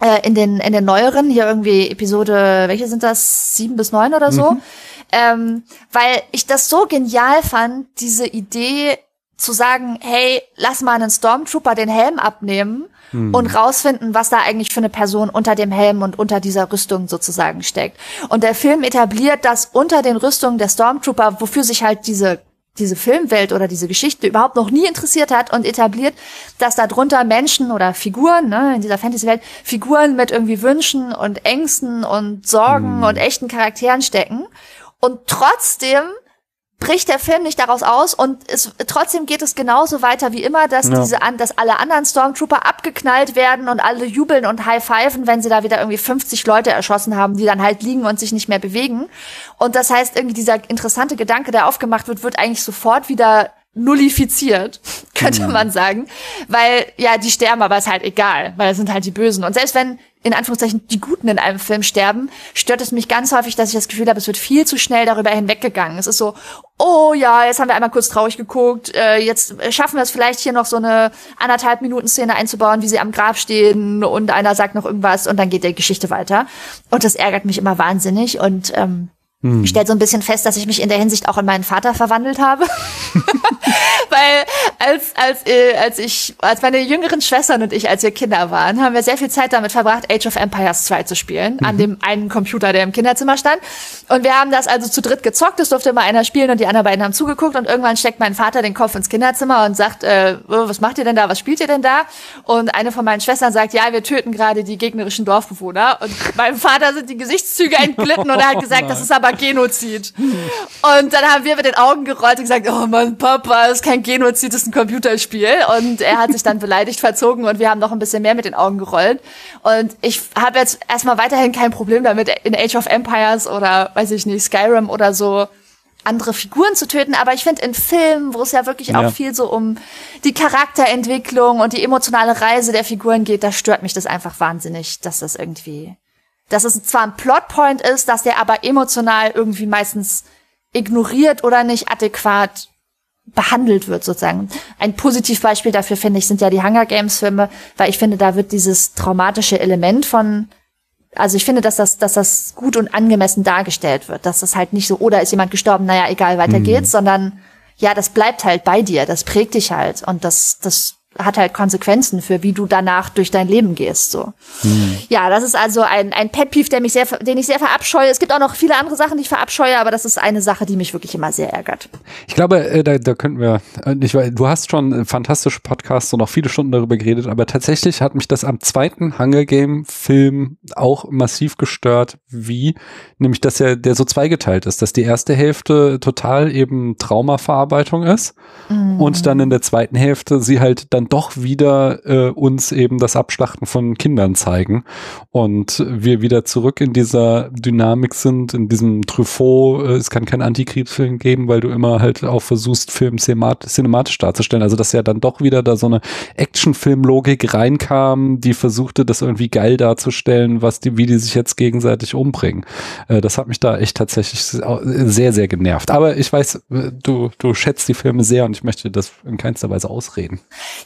äh, in den in den neueren, hier irgendwie Episode, welche sind das, sieben bis neun oder so. Ähm, weil ich das so genial fand, diese Idee zu sagen, hey, lass mal einen Stormtrooper den Helm abnehmen und rausfinden, was da eigentlich für eine Person unter dem Helm und unter dieser Rüstung sozusagen steckt. Und der Film etabliert, dass unter den Rüstungen der Stormtrooper, wofür sich halt diese diese Filmwelt oder diese Geschichte überhaupt noch nie interessiert hat und etabliert, dass da drunter Menschen oder Figuren, ne, in dieser Fantasy-Welt, Figuren mit irgendwie Wünschen und Ängsten und Sorgen und echten Charakteren stecken. Und trotzdem bricht der Film nicht daraus aus und es, trotzdem geht es genauso weiter wie immer, dass Ja. diese an, dass alle anderen Stormtrooper abgeknallt werden und alle jubeln und high-pfeifen, wenn sie da wieder irgendwie 50 Leute erschossen haben, die dann halt liegen und sich nicht mehr bewegen. Und das heißt, irgendwie dieser interessante Gedanke, der aufgemacht wird, wird eigentlich sofort wieder nullifiziert, könnte man sagen. Weil, ja, die sterben, aber ist halt egal, weil es sind halt die Bösen. Und selbst wenn in Anführungszeichen die Guten in einem Film sterben, stört es mich ganz häufig, dass ich das Gefühl habe, es wird viel zu schnell darüber hinweggegangen. Es ist so, oh ja, jetzt haben wir einmal kurz traurig geguckt, äh, jetzt schaffen wir es vielleicht hier noch so eine anderthalb Minuten Szene einzubauen, wie sie am Grab stehen und einer sagt noch irgendwas und dann geht die Geschichte weiter. Und das ärgert mich immer wahnsinnig und ähm, ich stelle so ein bisschen fest, dass ich mich in der Hinsicht auch in meinen Vater verwandelt habe. Weil als, als, äh, als ich, als meine jüngeren Schwestern und ich, als wir Kinder waren, haben wir sehr viel Zeit damit verbracht, Age of Empires 2 zu spielen, an dem einen Computer, der im Kinderzimmer stand. Und wir haben das also zu dritt gezockt, es durfte immer einer spielen und die anderen beiden haben zugeguckt und irgendwann steckt mein Vater den Kopf ins Kinderzimmer und sagt, äh, oh, was macht ihr denn da, was spielt ihr denn da? Und eine von meinen Schwestern sagt, ja, wir töten gerade die gegnerischen Dorfbewohner. Und meinem Vater sind die Gesichtszüge entglitten und er hat gesagt, das ist aber Genozid. Und dann haben wir mit den Augen gerollt und gesagt, oh Mann, Papa, das ist kein Genozid, das ist ein Computerspiel. Und er hat sich dann beleidigt verzogen und wir haben noch ein bisschen mehr mit den Augen gerollt. Und ich habe jetzt erstmal weiterhin kein Problem damit, in Age of Empires oder, weiß ich nicht, Skyrim oder so andere Figuren zu töten, aber ich finde in Filmen, wo es ja wirklich Ja. auch viel so um die Charakterentwicklung und die emotionale Reise der Figuren geht, da stört mich das einfach wahnsinnig, dass das irgendwie, dass es zwar ein Plotpoint ist, dass der aber emotional irgendwie meistens ignoriert oder nicht adäquat behandelt wird sozusagen. Ein Positivbeispiel dafür finde ich sind ja die Hunger Games Filme, weil ich finde, da wird dieses traumatische Element von also ich finde, dass das, dass das gut und angemessen dargestellt wird, dass das halt nicht so, oder ist jemand gestorben, naja, egal, weiter geht's, sondern ja, das bleibt halt bei dir, das prägt dich halt und das, das hat halt Konsequenzen für wie du danach durch dein Leben gehst, so. Ja, das ist also ein, ein Pet Peeve, der mich sehr, den ich sehr verabscheue. Es gibt auch noch viele andere Sachen, die ich verabscheue, aber das ist eine Sache, die mich wirklich immer sehr ärgert. Ich glaube, äh, da, da könnten wir, äh, ich, du hast schon fantastische Podcasts und auch viele Stunden darüber geredet, aber tatsächlich hat mich das am zweiten Hunger Game Film auch massiv gestört, wie, nämlich, dass er, der so zweigeteilt ist, dass die erste Hälfte total eben Traumaverarbeitung ist und dann in der zweiten Hälfte sie halt dann doch wieder äh, uns eben das Abschlachten von Kindern zeigen und wir wieder zurück in dieser Dynamik sind, in diesem Truffaut, äh, es kann keinen Antikriegsfilm geben, weil du immer halt auch versuchst, Film cinemat cinematisch darzustellen. Also dass ja dann doch wieder da so eine Actionfilm-Logik reinkam, die versuchte, das irgendwie geil darzustellen, was die, wie die sich jetzt gegenseitig umbringen. Äh, das hat mich da echt tatsächlich sehr, sehr genervt. Aber ich weiß, äh, du, du schätzt die Filme sehr und ich möchte das in keinster Weise ausreden.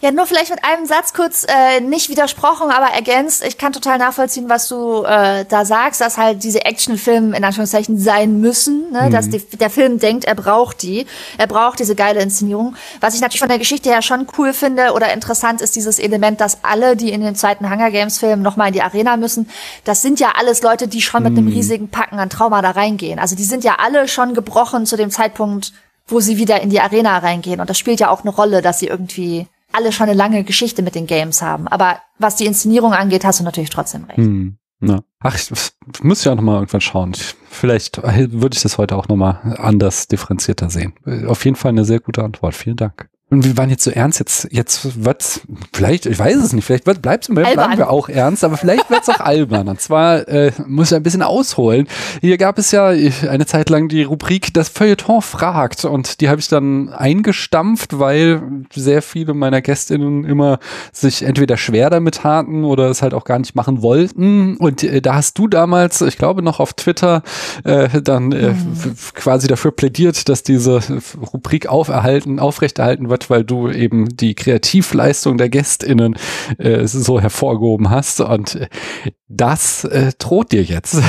Ja, nur vielleicht mit einem Satz kurz äh, nicht widersprochen, aber ergänzt. Ich kann total nachvollziehen, was du äh, da sagst, dass halt diese Actionfilme in Anführungszeichen sein müssen, ne? dass die, der Film denkt, er braucht die, er braucht diese geile Inszenierung. Was ich natürlich von der Geschichte her schon cool finde oder interessant ist dieses Element, dass alle, die in den zweiten Hunger Games Filmen nochmal in die Arena müssen, das sind ja alles Leute, die schon mit einem riesigen Packen an Trauma da reingehen. Also die sind ja alle schon gebrochen zu dem Zeitpunkt, wo sie wieder in die Arena reingehen. Und das spielt ja auch eine Rolle, dass sie irgendwie alle schon eine lange Geschichte mit den Games haben. Aber was die Inszenierung angeht, hast du natürlich trotzdem recht. Hm. Ja. Ach, ich, ich muss ja auch noch mal irgendwann schauen. Ich, vielleicht würde ich das heute auch noch mal anders differenzierter sehen. Auf jeden Fall eine sehr gute Antwort. Vielen Dank. Und wir waren jetzt so ernst, jetzt, jetzt wird's, vielleicht, ich weiß es nicht, vielleicht wird, bleibt's, bleiben Albern. wir auch ernst, aber vielleicht wird's auch albern. Und zwar, äh, muss ich ein bisschen ausholen. Hier gab es ja eine Zeit lang die Rubrik Das Feuilleton fragt und die habe ich dann eingestampft, weil sehr viele meiner Gästinnen immer sich entweder schwer damit taten oder es halt auch gar nicht machen wollten. Und äh, da hast du damals, ich glaube noch auf Twitter, äh, dann äh, f- quasi dafür plädiert, dass diese Rubrik auferhalten, aufrechterhalten wird, weil du eben die Kreativleistung der GästInnen äh, so hervorgehoben hast. Und äh, das äh, droht dir jetzt.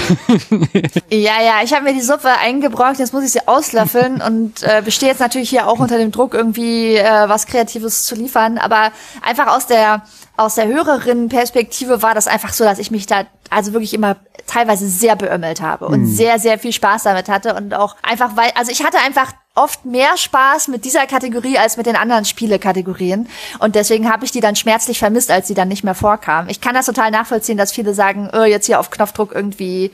Ja, ja, ich habe mir die Suppe eingebräucht, jetzt muss ich sie auslöffeln und äh, bestehe jetzt natürlich hier auch unter dem Druck, irgendwie äh, was Kreatives zu liefern. Aber einfach aus der aus der Hörerinnenperspektive war das einfach so, dass ich mich da also wirklich immer teilweise sehr beömmelt habe und sehr, sehr viel Spaß damit hatte und auch einfach, weil, also ich hatte einfach oft mehr Spaß mit dieser Kategorie als mit den anderen Spielekategorien. Und deswegen habe ich die dann schmerzlich vermisst, als sie dann nicht mehr vorkam. Ich kann das total nachvollziehen, dass viele sagen, oh, jetzt hier auf Knopfdruck irgendwie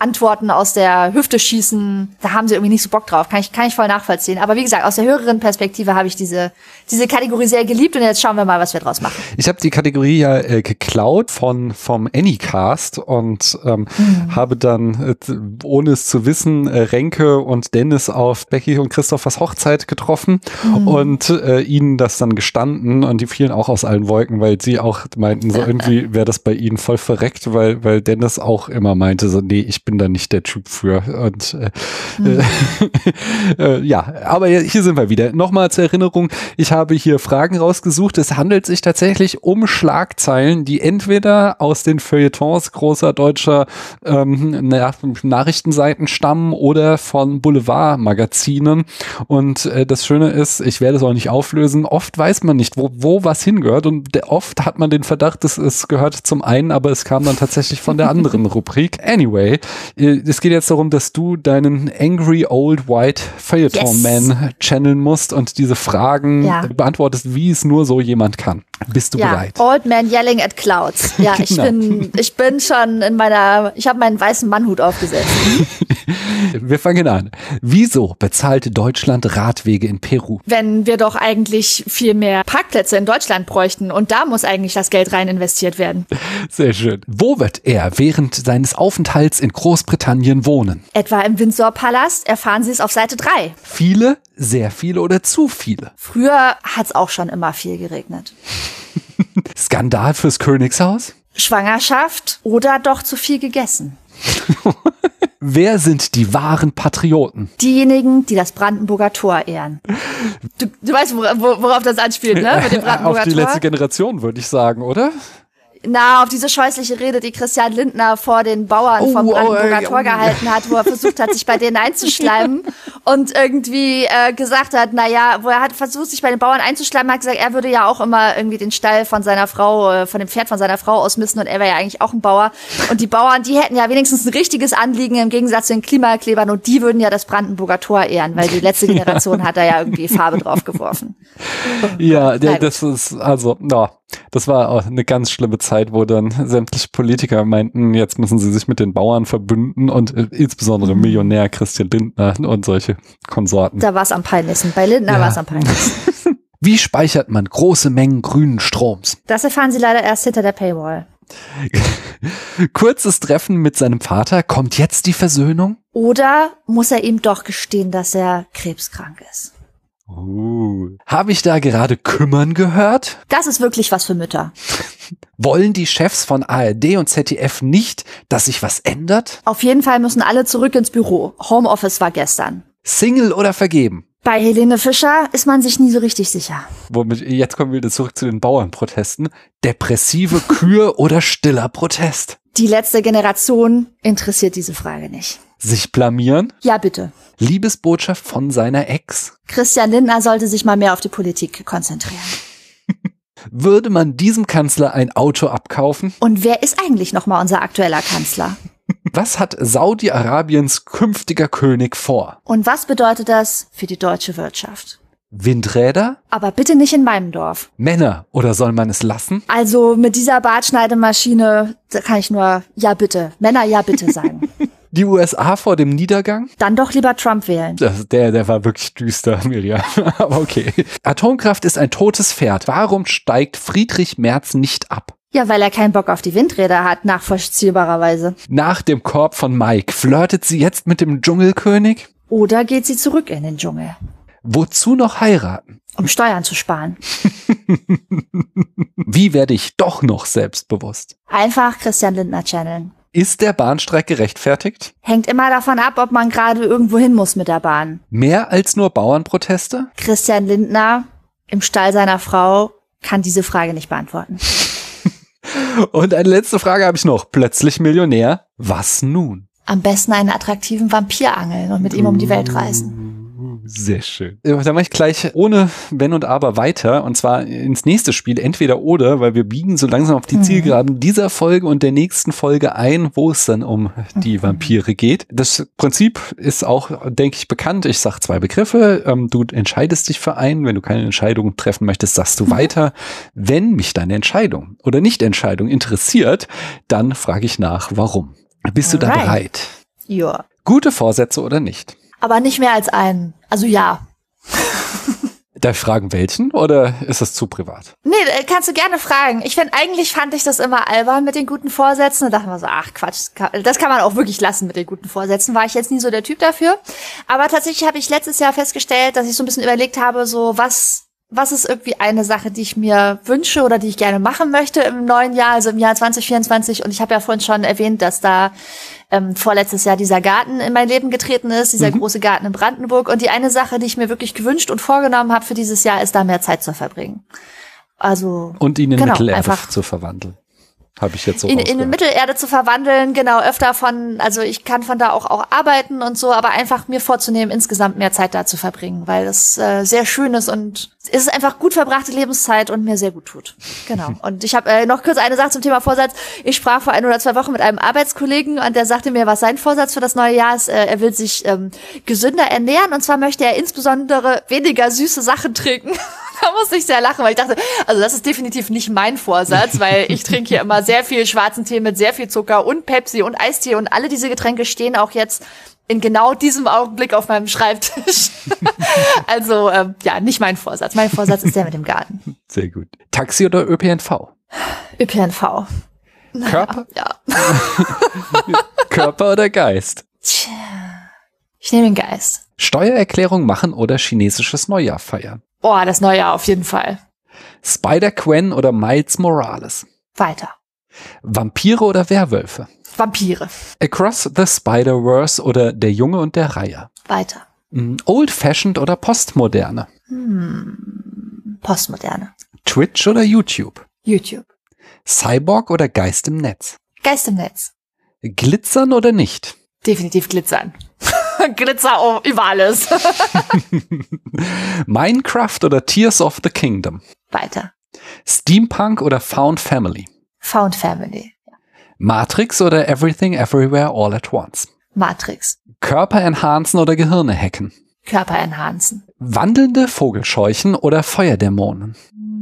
Antworten aus der Hüfte schießen, da haben sie irgendwie nicht so Bock drauf. Kann ich, kann ich voll nachvollziehen. Aber wie gesagt, aus der höheren Perspektive habe ich diese, diese Kategorie sehr geliebt und jetzt schauen wir mal, was wir draus machen. Ich habe die Kategorie ja äh, geklaut von vom Anycast und ähm, habe dann, äh, ohne es zu wissen, äh, Renke und Dennis auf Becky und Christophers Hochzeit getroffen und äh, ihnen das dann gestanden und die fielen auch aus allen Wolken, weil sie auch meinten, so irgendwie wäre das bei ihnen voll verreckt, weil, weil Dennis auch immer meinte, so, nee, ich bin da nicht der Typ für. Und äh, äh, ja, aber hier sind wir wieder. Nochmal zur Erinnerung, ich habe hier Fragen rausgesucht. Es handelt sich tatsächlich um Schlagzeilen, die entweder aus den Feuilletons großer deutscher ähm, Na Nachrichtenseiten stammen oder von Boulevardmagazinen. Und äh, das Schöne ist, ich werde es auch nicht auflösen, oft weiß man nicht, wo, wo was hingehört. Und de- oft hat man den Verdacht, es, es gehört zum einen, aber es kam dann tatsächlich von der anderen Rubrik. Anyway, äh, es geht jetzt darum, dass du deinen Angry Old White Feuilleton Man channeln musst und diese Fragen Ja. beantwortest, wie es nur so jemand kann. Bist du ja, bereit? Old Man Yelling at Clouds. Ja, ich Genau. bin, ich bin schon in meiner, ich habe meinen weißen Mannhut aufgesetzt. Wir fangen an. Wieso bezahlt Deutschland Radwege in Peru? Wenn wir doch eigentlich viel mehr Parkplätze in Deutschland bräuchten und da muss eigentlich das Geld rein investiert werden. Sehr schön. Wo wird er während seines Aufenthalts in Großbritannien wohnen? Etwa im Windsor-Palast erfahren Sie es auf Seite 3. Viele, sehr viele oder zu viele? Früher hat's auch schon immer viel geregnet. Skandal fürs Königshaus? Schwangerschaft oder doch zu viel gegessen. Wer sind die wahren Patrioten? Diejenigen, die das Brandenburger Tor ehren. Du, du weißt, wora- wo- worauf das anspielt, ne? Mit dem Auf Brandenburger die Tor. letzte Generation, würde ich sagen, oder? Na, auf diese scheußliche Rede, die Christian Lindner vor den Bauern Oh, vom oh, Brandenburger Tor oh. gehalten hat, wo er versucht hat, sich bei denen einzuschleimen und irgendwie äh, gesagt hat, na ja, wo er hat versucht, sich bei den Bauern einzuschleimen, hat gesagt, er würde ja auch immer irgendwie den Stall von seiner Frau, äh, von dem Pferd von seiner Frau ausmisten und er wäre ja eigentlich auch ein Bauer. Und die Bauern, die hätten ja wenigstens ein richtiges Anliegen im Gegensatz zu den Klimaklebern und die würden ja das Brandenburger Tor ehren, weil die letzte Generation hat da ja irgendwie Farbe drauf geworfen. Ja, der, das ist, also, na, das war auch eine ganz schlimme Zeit, wo dann sämtliche Politiker meinten, jetzt müssen sie sich mit den Bauern verbünden und äh, insbesondere Mhm. Millionär Christian Lindner und solche Konsorten. Da war es am peinlichsten. Bei Lindner Ja. war es am peinlichsten. Wie speichert man große Mengen grünen Stroms? Das erfahren Sie leider erst hinter der Paywall. Kurzes Treffen mit seinem Vater, kommt jetzt die Versöhnung? Oder muss er ihm doch gestehen, dass er krebskrank ist? Uh. Habe ich da gerade kümmern gehört? Das ist wirklich was für Mütter. Wollen die Chefs von ARD und ZDF nicht, dass sich was ändert? Auf jeden Fall müssen alle zurück ins Büro. Homeoffice war gestern. Single oder vergeben? Bei Helene Fischer ist man sich nie so richtig sicher. Womit, jetzt kommen wir wieder zurück zu den Bauernprotesten. Depressive Kühe oder stiller Protest? Die letzte Generation interessiert diese Frage nicht. Sich blamieren? Ja, bitte. Liebesbotschaft von seiner Ex? Christian Lindner sollte sich mal mehr auf die Politik konzentrieren. Würde man diesem Kanzler ein Auto abkaufen? Und wer ist eigentlich noch mal unser aktueller Kanzler? Was hat Saudi-Arabiens künftiger König vor? Und was bedeutet das für die deutsche Wirtschaft? Windräder? Aber bitte nicht in meinem Dorf. Männer? Oder soll man es lassen? Also mit dieser Bartschneidemaschine, da kann ich nur ja bitte, Männer ja bitte sagen. Die USA vor dem Niedergang? Dann doch lieber Trump wählen. Das, der, der war wirklich düster, Miriam. Aber okay. Atomkraft ist ein totes Pferd. Warum steigt Friedrich Merz nicht ab? Ja, weil er keinen Bock auf die Windräder hat, nachvollziehbarerweise. Nach dem Korb von Mike flirtet sie jetzt mit dem Dschungelkönig? Oder geht sie zurück in den Dschungel, Wozu noch heiraten? um Steuern zu sparen. Wie werde ich doch noch selbstbewusst? Einfach Christian Lindner channeln. Ist der Bahnstreik gerechtfertigt? Hängt immer davon ab, ob man gerade irgendwo hin muss mit der Bahn. Mehr als nur Bauernproteste? Christian Lindner im Stall seiner Frau kann diese Frage nicht beantworten. Und eine letzte Frage habe ich noch. Plötzlich Millionär. Was nun? Am besten einen attraktiven Vampir angeln und mit ihm um die Welt reisen. Sehr schön. Äh, Da mache ich gleich ohne Wenn und Aber weiter und zwar ins nächste Spiel, entweder oder, weil wir biegen so langsam auf die Mhm. Zielgeraden dieser Folge und der nächsten Folge ein, wo es dann um die Mhm. Vampire geht. Das Prinzip ist auch, denke ich, bekannt. Ich sage zwei Begriffe, ähm, du entscheidest dich für einen. Wenn du keine Entscheidung treffen möchtest, sagst du Mhm. weiter. Wenn mich deine Entscheidung oder Nicht-Entscheidung interessiert, dann frage ich nach, warum. Bist du da Alright. bereit? Ja. Gute Vorsätze oder nicht? Aber nicht mehr als einen. Also ja. Darf ich fragen, welchen oder ist das zu privat? Nee, äh, kannst du gerne fragen. Ich finde, eigentlich fand ich das immer albern mit den guten Vorsätzen. Da dachte man so, ach Quatsch, das kann, das kann man auch wirklich lassen mit den guten Vorsätzen. War ich jetzt nie so der Typ dafür. Aber tatsächlich habe ich letztes Jahr festgestellt, dass ich so ein bisschen überlegt habe, so was, was ist irgendwie eine Sache, die ich mir wünsche oder die ich gerne machen möchte im neuen Jahr, also im Jahr 2024. Und ich habe ja vorhin schon erwähnt, dass da ähm, vorletztes Jahr dieser Garten in mein Leben getreten ist, dieser große Garten in Brandenburg. Und die eine Sache, die ich mir wirklich gewünscht und vorgenommen habe für dieses Jahr, ist da mehr Zeit zu verbringen. Also Und ihn in Genau, Mittelerde zu verwandeln. Habe ich jetzt so in, in. Mittelerde zu verwandeln, genau, öfter von, also ich kann von da auch, auch arbeiten und so, aber einfach mir vorzunehmen, insgesamt mehr Zeit da zu verbringen, weil das äh, sehr schön ist und es ist einfach gut verbrachte Lebenszeit und mir sehr gut tut. Genau. Und ich habe äh, noch kurz eine Sache zum Thema Vorsatz. Ich sprach vor ein oder zwei Wochen mit einem Arbeitskollegen und der sagte mir, was sein Vorsatz für das neue Jahr ist. Äh, er will sich ähm, gesünder ernähren und zwar möchte er insbesondere weniger süße Sachen trinken. da musste ich sehr lachen, weil ich dachte, also das ist definitiv nicht mein Vorsatz, weil ich trinke hier immer sehr viel schwarzen Tee mit sehr viel Zucker und Pepsi und Eistee und alle diese Getränke stehen auch jetzt in genau diesem Augenblick auf meinem Schreibtisch. also ähm, ja, nicht mein Vorsatz. Mein Vorsatz ist der mit dem Garten. Sehr gut. Taxi oder ÖPNV? ÖPNV. Körper, Ja. Körper oder Geist? Tja. Ich nehme den Geist. Steuererklärung machen oder chinesisches Neujahr feiern? Boah, das Neue auf jeden Fall. Spider-Gwen oder Miles Morales? Weiter. Vampire oder Werwölfe? Vampire. Across the Spider-Verse oder Der Junge und der Reiher? Weiter. Mm, Old-fashioned oder Postmoderne? Postmoderne. Twitch oder YouTube? YouTube. Cyborg oder Geist im Netz? Geist im Netz. Glitzern oder nicht? Definitiv glitzern. Glitzer über alles. Minecraft oder Tears of the Kingdom? Weiter. Steampunk oder Found Family? Found Family. Matrix oder Everything Everywhere All at Once? Matrix. Körper enhancen oder Gehirne hacken? Körper enhancen. Wandelnde Vogelscheuchen oder Feuerdämonen?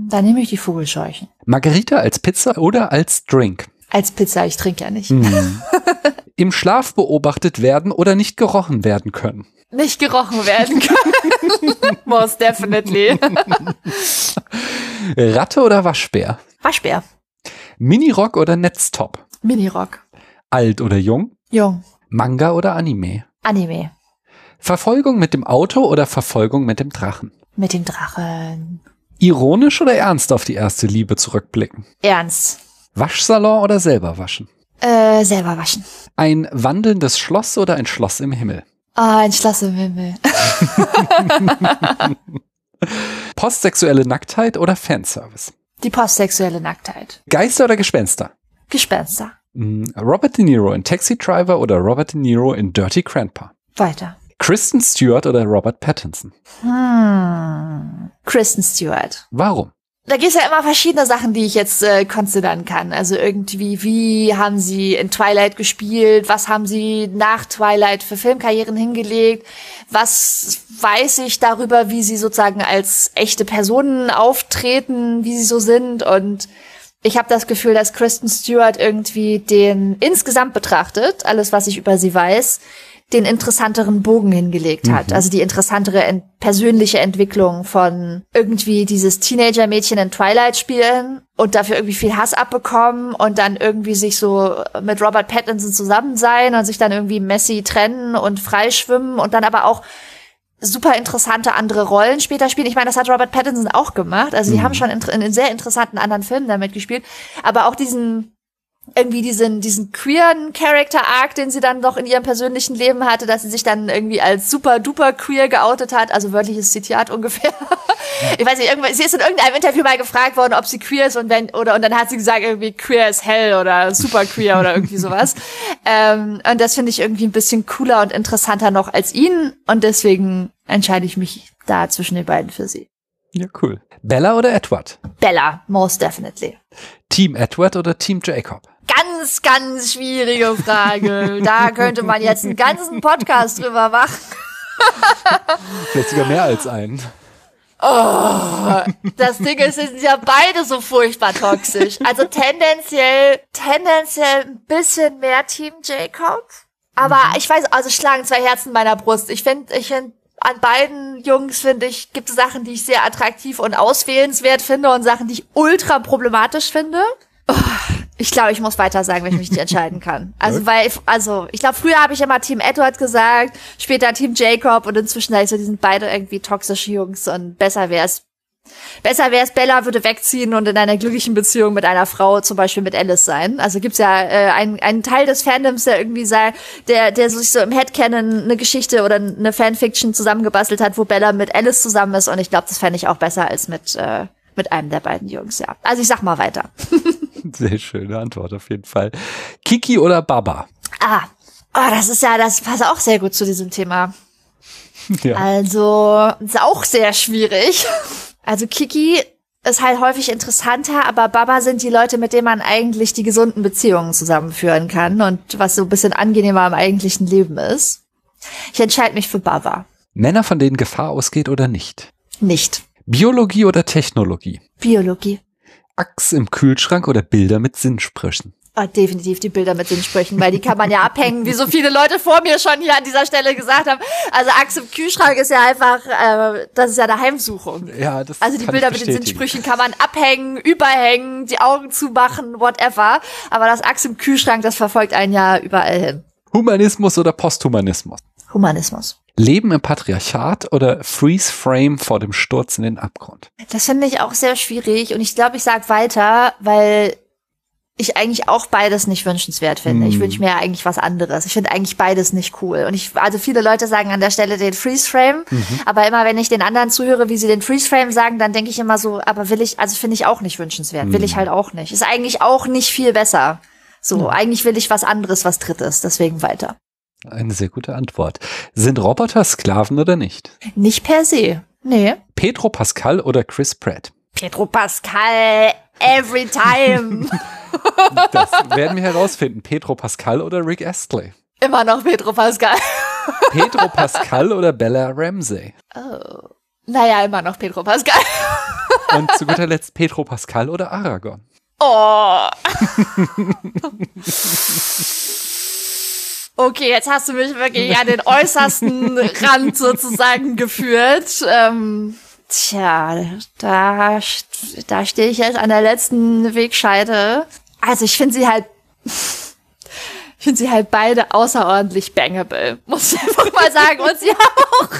Da nehme ich die Vogelscheuchen. Margarita als Pizza oder als Drink? Als Pizza, ich trinke ja nicht. Hm. Im Schlaf beobachtet werden oder nicht gerochen werden können? Nicht gerochen werden können. Most definitely. Ratte oder Waschbär? Waschbär. Minirock oder Netztop? Minirock. Alt oder jung? Jung. Manga oder Anime? Anime. Verfolgung mit dem Auto oder Verfolgung mit dem Drachen? Mit dem Drachen. Ironisch oder ernst auf die erste Liebe zurückblicken? Ernst. Waschsalon oder selber waschen? Äh, selber waschen. Ein wandelndes Schloss oder ein Schloss im Himmel? Ah, ein Schloss im Himmel. Postsexuelle Nacktheit oder Fanservice? Die postsexuelle Nacktheit. Geister oder Gespenster? Gespenster. Mm, Robert De Niro in Taxi Driver oder Robert De Niro in Dirty Grandpa? Weiter. Kristen Stewart oder Robert Pattinson? Hm. Kristen Stewart. Warum? Da gibt's ja immer verschiedene Sachen, die ich jetzt äh, konsidern kann. Also irgendwie, wie haben sie in Twilight gespielt? Was haben sie nach Twilight für Filmkarrieren hingelegt? Was weiß ich darüber, wie sie sozusagen als echte Personen auftreten, wie sie so sind? Und ich habe das Gefühl, dass Kristen Stewart irgendwie den insgesamt betrachtet, alles, was ich über sie weiß, den interessanteren Bogen hingelegt hat. Also die interessantere ent persönliche Entwicklung von irgendwie dieses Teenager-Mädchen in Twilight spielen und dafür irgendwie viel Hass abbekommen und dann irgendwie sich so mit Robert Pattinson zusammen sein und sich dann irgendwie messy trennen und freischwimmen und dann aber auch super interessante andere Rollen später spielen. Ich meine, das hat Robert Pattinson auch gemacht. Also die haben schon in, in sehr interessanten anderen Filmen damit gespielt. Aber auch diesen irgendwie diesen, diesen queeren Character-Arc, den sie dann noch in ihrem persönlichen Leben hatte, dass sie sich dann irgendwie als super duper queer geoutet hat, also wörtliches Zitat ungefähr. Ich weiß nicht, irgendwann, sie ist in irgendeinem Interview mal gefragt worden, ob sie queer ist und wenn, oder, und dann hat sie gesagt, irgendwie queer as hell oder super queer oder irgendwie sowas. ähm, und das finde ich irgendwie ein bisschen cooler und interessanter noch als ihn und deswegen entscheide ich mich da zwischen den beiden für sie. Ja, cool. Bella oder Edward? Bella, most definitely. Team Edward oder Team Jacob? Ganz, ganz schwierige Frage. Da könnte man jetzt einen ganzen Podcast drüber machen. Vielleicht sogar mehr als einen. Das Ding ist, sie sind ja beide so furchtbar toxisch. Also tendenziell, tendenziell ein bisschen mehr Team Jacob. Aber ich weiß, also schlagen zwei Herzen in meiner Brust. Ich finde, ich finde, an beiden Jungs finde ich, gibt es Sachen, die ich sehr attraktiv und auswählenswert finde und Sachen, die ich ultra problematisch finde. Oh, ich glaube, ich muss weiter sagen, wenn ich mich nicht entscheiden kann. Also, weil, also, ich glaube, früher habe ich immer Team Edward gesagt, später Team Jacob und inzwischen sage ich so, die sind beide irgendwie toxische Jungs und besser wäre es, besser wäre es, Bella würde wegziehen und in einer glücklichen Beziehung mit einer Frau, zum Beispiel mit Alice sein. Also gibt's ja äh, einen, einen Teil des Fandoms, der irgendwie sei, der, der sich so im Headcanon eine Geschichte oder eine Fanfiction zusammengebastelt hat, wo Bella mit Alice zusammen ist und ich glaube, das fände ich auch besser als mit, äh, mit einem der beiden Jungs, ja. Also ich sag mal weiter. Sehr schöne Antwort auf jeden Fall. Kiki oder Baba? Ah, oh, das ist ja, das passt auch sehr gut zu diesem Thema. Ja. Also, ist auch sehr schwierig. Also Kiki ist halt häufig interessanter, aber Baba sind die Leute, mit denen man eigentlich die gesunden Beziehungen zusammenführen kann und was so ein bisschen angenehmer im eigentlichen Leben ist. Ich entscheide mich für Baba. Männer, von denen Gefahr ausgeht oder nicht? Nicht. Biologie oder Technologie? Biologie. Axt im Kühlschrank oder Bilder mit Sinnsprüchen? Oh, definitiv die Bilder mit den Sprüchen, weil die kann man ja abhängen, wie so viele Leute vor mir schon hier an dieser Stelle gesagt haben. Also Axt im Kühlschrank ist ja einfach, äh, das ist ja eine Heimsuchung. Ja, das Also die Bilder mit den. Sinnsprüchen kann man abhängen, überhängen, die Augen zumachen, whatever. Aber das Axt im Kühlschrank, das verfolgt einen ja überall hin. Humanismus oder Posthumanismus? Humanismus. Leben im Patriarchat oder Freeze Frame vor dem Sturz in den Abgrund? Das finde ich auch sehr schwierig und ich glaube, ich sag weiter, weil ich eigentlich auch beides nicht wünschenswert finde. Ich Hm. wünsche mir eigentlich was anderes. Ich finde eigentlich beides nicht cool. Und ich, also viele Leute sagen an der Stelle den Freeze Frame, Mhm. aber immer wenn ich den anderen zuhöre, wie sie den Freeze Frame sagen, dann denke ich immer so, aber will ich, also finde ich auch nicht wünschenswert. Will ich Hm. halt auch nicht. Ist eigentlich auch nicht viel besser. So, eigentlich will ich was anderes, was drittes. Deswegen weiter. Eine sehr gute Antwort. Sind Roboter Sklaven oder nicht? Nicht per se. Nee. Pedro Pascal oder Chris Pratt? Pedro Pascal, every time. Das werden wir herausfinden. Pedro Pascal oder Rick Astley? Immer noch Pedro Pascal. Pedro Pascal oder Bella Ramsey? Naja, immer noch Pedro Pascal. Und zu guter Letzt Pedro Pascal oder Aragorn? Oh. Okay, jetzt hast du mich wirklich an den äußersten Rand sozusagen geführt. Ähm, tja, da, da stehe ich jetzt an der letzten Wegscheide. Also ich finde sie halt, ich finde sie halt beide außerordentlich bangable, muss ich einfach mal sagen. Und sie haben auch,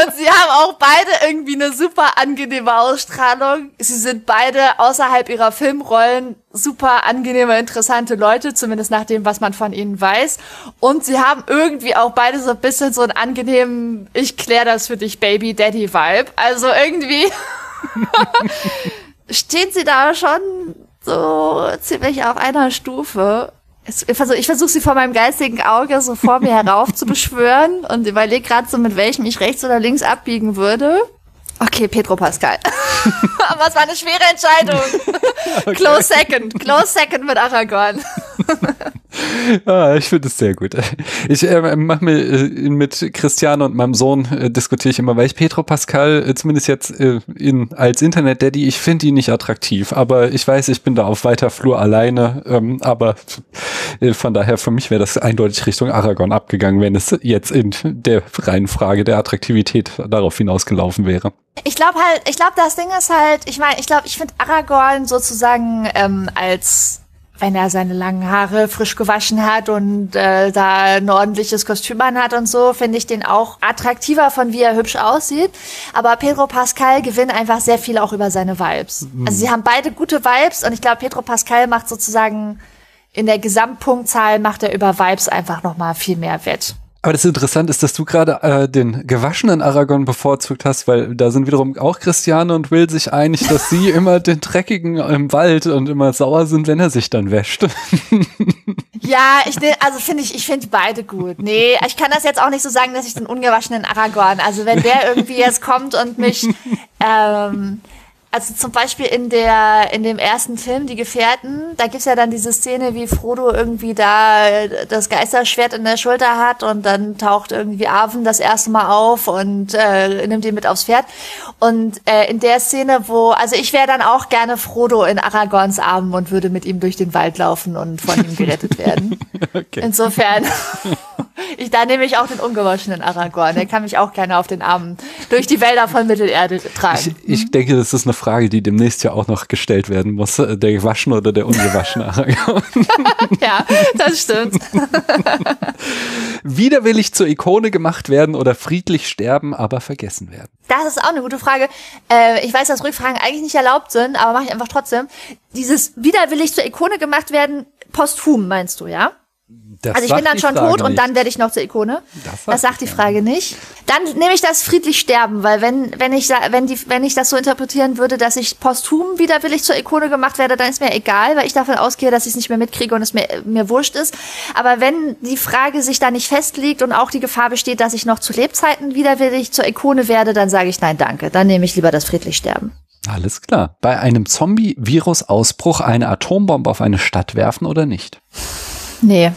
und sie haben auch beide irgendwie eine super angenehme Ausstrahlung. Sie sind beide außerhalb ihrer Filmrollen super angenehme, interessante Leute, zumindest nach dem, was man von ihnen weiß. Und sie haben irgendwie auch beide so ein bisschen so einen angenehmen, ich klär das für dich, Baby Daddy Vibe. Also irgendwie stehen sie da schon so ziemlich auf einer Stufe. Ich versuche versuch sie vor meinem geistigen Auge so vor mir herauf zu beschwören und überlege gerade so, mit welchem ich rechts oder links abbiegen würde. Okay, Pedro Pascal. Aber es war eine schwere Entscheidung. Close second. Close second mit Aragorn. Ah, ich finde es sehr gut. Ich äh, mache mir äh, mit Christiane und meinem Sohn äh, diskutiere ich immer, weil ich Pedro Pascal äh, zumindest jetzt äh, in, als Internet Daddy, ich finde ihn nicht attraktiv, aber ich weiß, ich bin da auf weiter Flur alleine, ähm, aber äh, von daher für mich wäre das eindeutig Richtung Aragorn abgegangen, wenn es jetzt in der reinen Frage der Attraktivität darauf hinausgelaufen wäre. Ich glaube halt, ich glaube, das Ding ist halt, ich meine, ich glaube, ich finde Aragorn sozusagen ähm, als wenn er seine langen Haare frisch gewaschen hat und äh, da ein ordentliches Kostüm an hat und so, finde ich den auch attraktiver von wie er hübsch aussieht. Aber Pedro Pascal gewinnt einfach sehr viel auch über seine Vibes. Also sie haben beide gute Vibes und ich glaube, Pedro Pascal macht sozusagen in der Gesamtpunktzahl macht er über Vibes einfach noch mal viel mehr Wett. Aber das Interessante ist, dass du gerade äh, den gewaschenen Aragon bevorzugt hast, weil da sind wiederum auch Christiane und Will sich einig, dass sie immer den dreckigen im Wald und immer sauer sind, wenn er sich dann wäscht. Ja, ich ne, also finde ich, ich finde beide gut. Nee, ich kann das jetzt auch nicht so sagen, dass ich den ungewaschenen Aragorn, also wenn der irgendwie jetzt kommt und mich, ähm, also zum Beispiel in der, in dem ersten Film, Die Gefährten, da gibt's ja dann diese Szene, wie Frodo irgendwie da das Geisterschwert in der Schulter hat und dann taucht irgendwie Arwen das erste Mal auf und äh, nimmt ihn mit aufs Pferd. Und äh, in der Szene, wo, also ich wäre dann auch gerne Frodo in Aragorns Armen und würde mit ihm durch den Wald laufen und von ihm gerettet werden. Okay. Insofern, ich, da nehme ich auch den ungewaschenen Aragorn. Der kann mich auch gerne auf den Armen durch die Wälder von Mittelerde tragen. Ich, ich denke, das ist eine Frage, die demnächst ja auch noch gestellt werden muss. äh, Der gewaschene oder der ungewaschene Aragon. ja, das stimmt. Widerwillig zur Ikone gemacht werden oder friedlich sterben, aber vergessen werden. Das ist auch eine gute Frage. Äh, ich weiß, dass Rückfragen eigentlich nicht erlaubt sind, aber mache ich einfach trotzdem. Dieses widerwillig zur Ikone gemacht werden, posthum, meinst du, ja? Das Also ich bin dann schon Frage tot und nicht. dann werde ich noch zur Ikone. Das Das, sagt die Frage nicht. Dann nehme ich das friedlich sterben, weil wenn wenn ich wenn die wenn ich das so interpretieren würde, dass ich posthum widerwillig zur Ikone gemacht werde, dann ist mir egal, weil ich davon ausgehe, dass ich es nicht mehr mitkriege und es mir mir wurscht ist. Aber wenn die Frage sich da nicht festlegt und auch die Gefahr besteht, dass ich noch zu Lebzeiten widerwillig zur Ikone werde, dann sage ich nein, danke. Dann nehme ich lieber das friedlich sterben. Alles klar. Bei einem Zombie-Virus-Ausbruch eine Atombombe auf eine Stadt werfen oder nicht? Nee,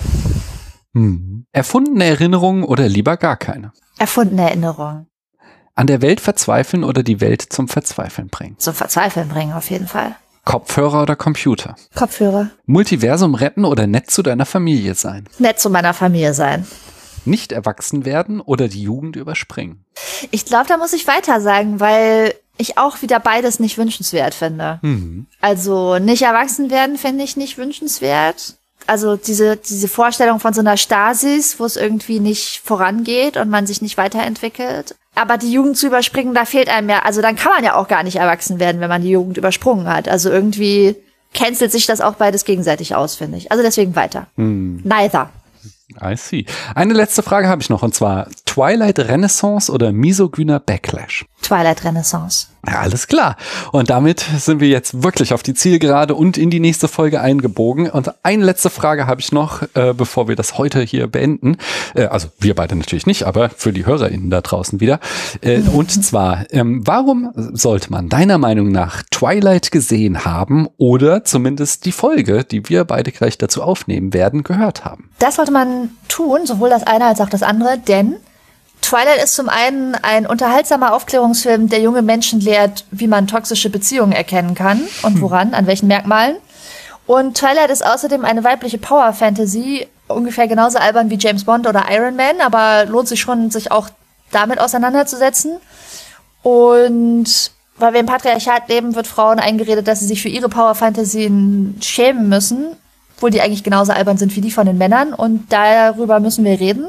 Hm. Erfundene Erinnerungen oder lieber gar keine? erfundene Erinnerung. An der Welt verzweifeln oder die Welt zum Verzweifeln bringen? Zum Verzweifeln bringen, auf jeden Fall. Kopfhörer oder Computer? Kopfhörer. Multiversum retten oder nett zu deiner Familie sein? Nett zu meiner Familie sein. Nicht erwachsen werden oder die Jugend überspringen? Ich glaube, da muss ich weiter sagen, weil ich auch wieder beides nicht wünschenswert finde. Mhm. Also nicht erwachsen werden finde ich nicht wünschenswert. Also diese, diese Vorstellung von so einer Stasis, wo es irgendwie nicht vorangeht und man sich nicht weiterentwickelt. Aber die Jugend zu überspringen, da fehlt einem ja, also dann kann man ja auch gar nicht erwachsen werden, wenn man die Jugend übersprungen hat. Also irgendwie cancelt sich das auch beides gegenseitig aus, finde ich. Also deswegen weiter. Neither. I see. Eine letzte Frage habe ich noch und zwar Twilight Renaissance oder misogyner Backlash? Twilight Renaissance. Ja, alles klar. Und damit sind wir jetzt wirklich auf die Zielgerade und in die nächste Folge eingebogen. Und eine letzte Frage habe ich noch, äh, bevor wir das heute hier beenden. Äh, also wir beide natürlich nicht, aber für die HörerInnen da draußen wieder. Äh, und zwar, ähm, warum sollte man deiner Meinung nach Twilight gesehen haben oder zumindest die Folge, die wir beide gleich dazu aufnehmen werden, gehört haben? Das sollte man tun, sowohl das eine als auch das andere, denn Twilight ist zum einen ein unterhaltsamer Aufklärungsfilm, der junge Menschen lehrt, wie man toxische Beziehungen erkennen kann und woran, an welchen Merkmalen. Und Twilight ist außerdem eine weibliche Power-Fantasy, ungefähr genauso albern wie James Bond oder Iron Man, aber lohnt sich schon, sich auch damit auseinanderzusetzen. Und weil wir im Patriarchat leben, wird Frauen eingeredet, dass sie sich für ihre Power-Fantasien schämen müssen, obwohl die eigentlich genauso albern sind wie die von den Männern. Und darüber müssen wir reden.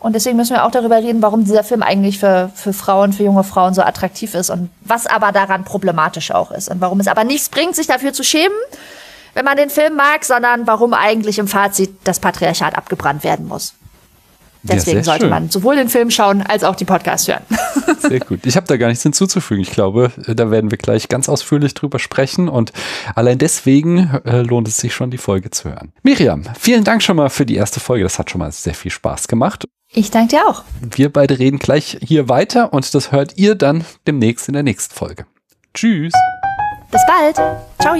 Und deswegen müssen wir auch darüber reden, warum dieser Film eigentlich für, für Frauen, für junge Frauen so attraktiv ist und was aber daran problematisch auch ist und warum es aber nichts bringt, sich dafür zu schämen, wenn man den Film mag, sondern warum eigentlich im Fazit das Patriarchat abgebrannt werden muss. Ja, Deswegen sehr sollte schön. man sowohl den Film schauen als auch die Podcasts hören. Sehr gut. Ich habe da gar nichts hinzuzufügen. Ich glaube, da werden wir gleich ganz ausführlich drüber sprechen und allein deswegen äh, lohnt es sich schon, die Folge zu hören. Miriam, vielen Dank schon mal für die erste Folge. Das hat schon mal sehr viel Spaß gemacht. Ich danke dir auch. Wir beide reden gleich hier weiter und das hört ihr dann demnächst in der nächsten Folge. Tschüss. Bis bald. Ciao.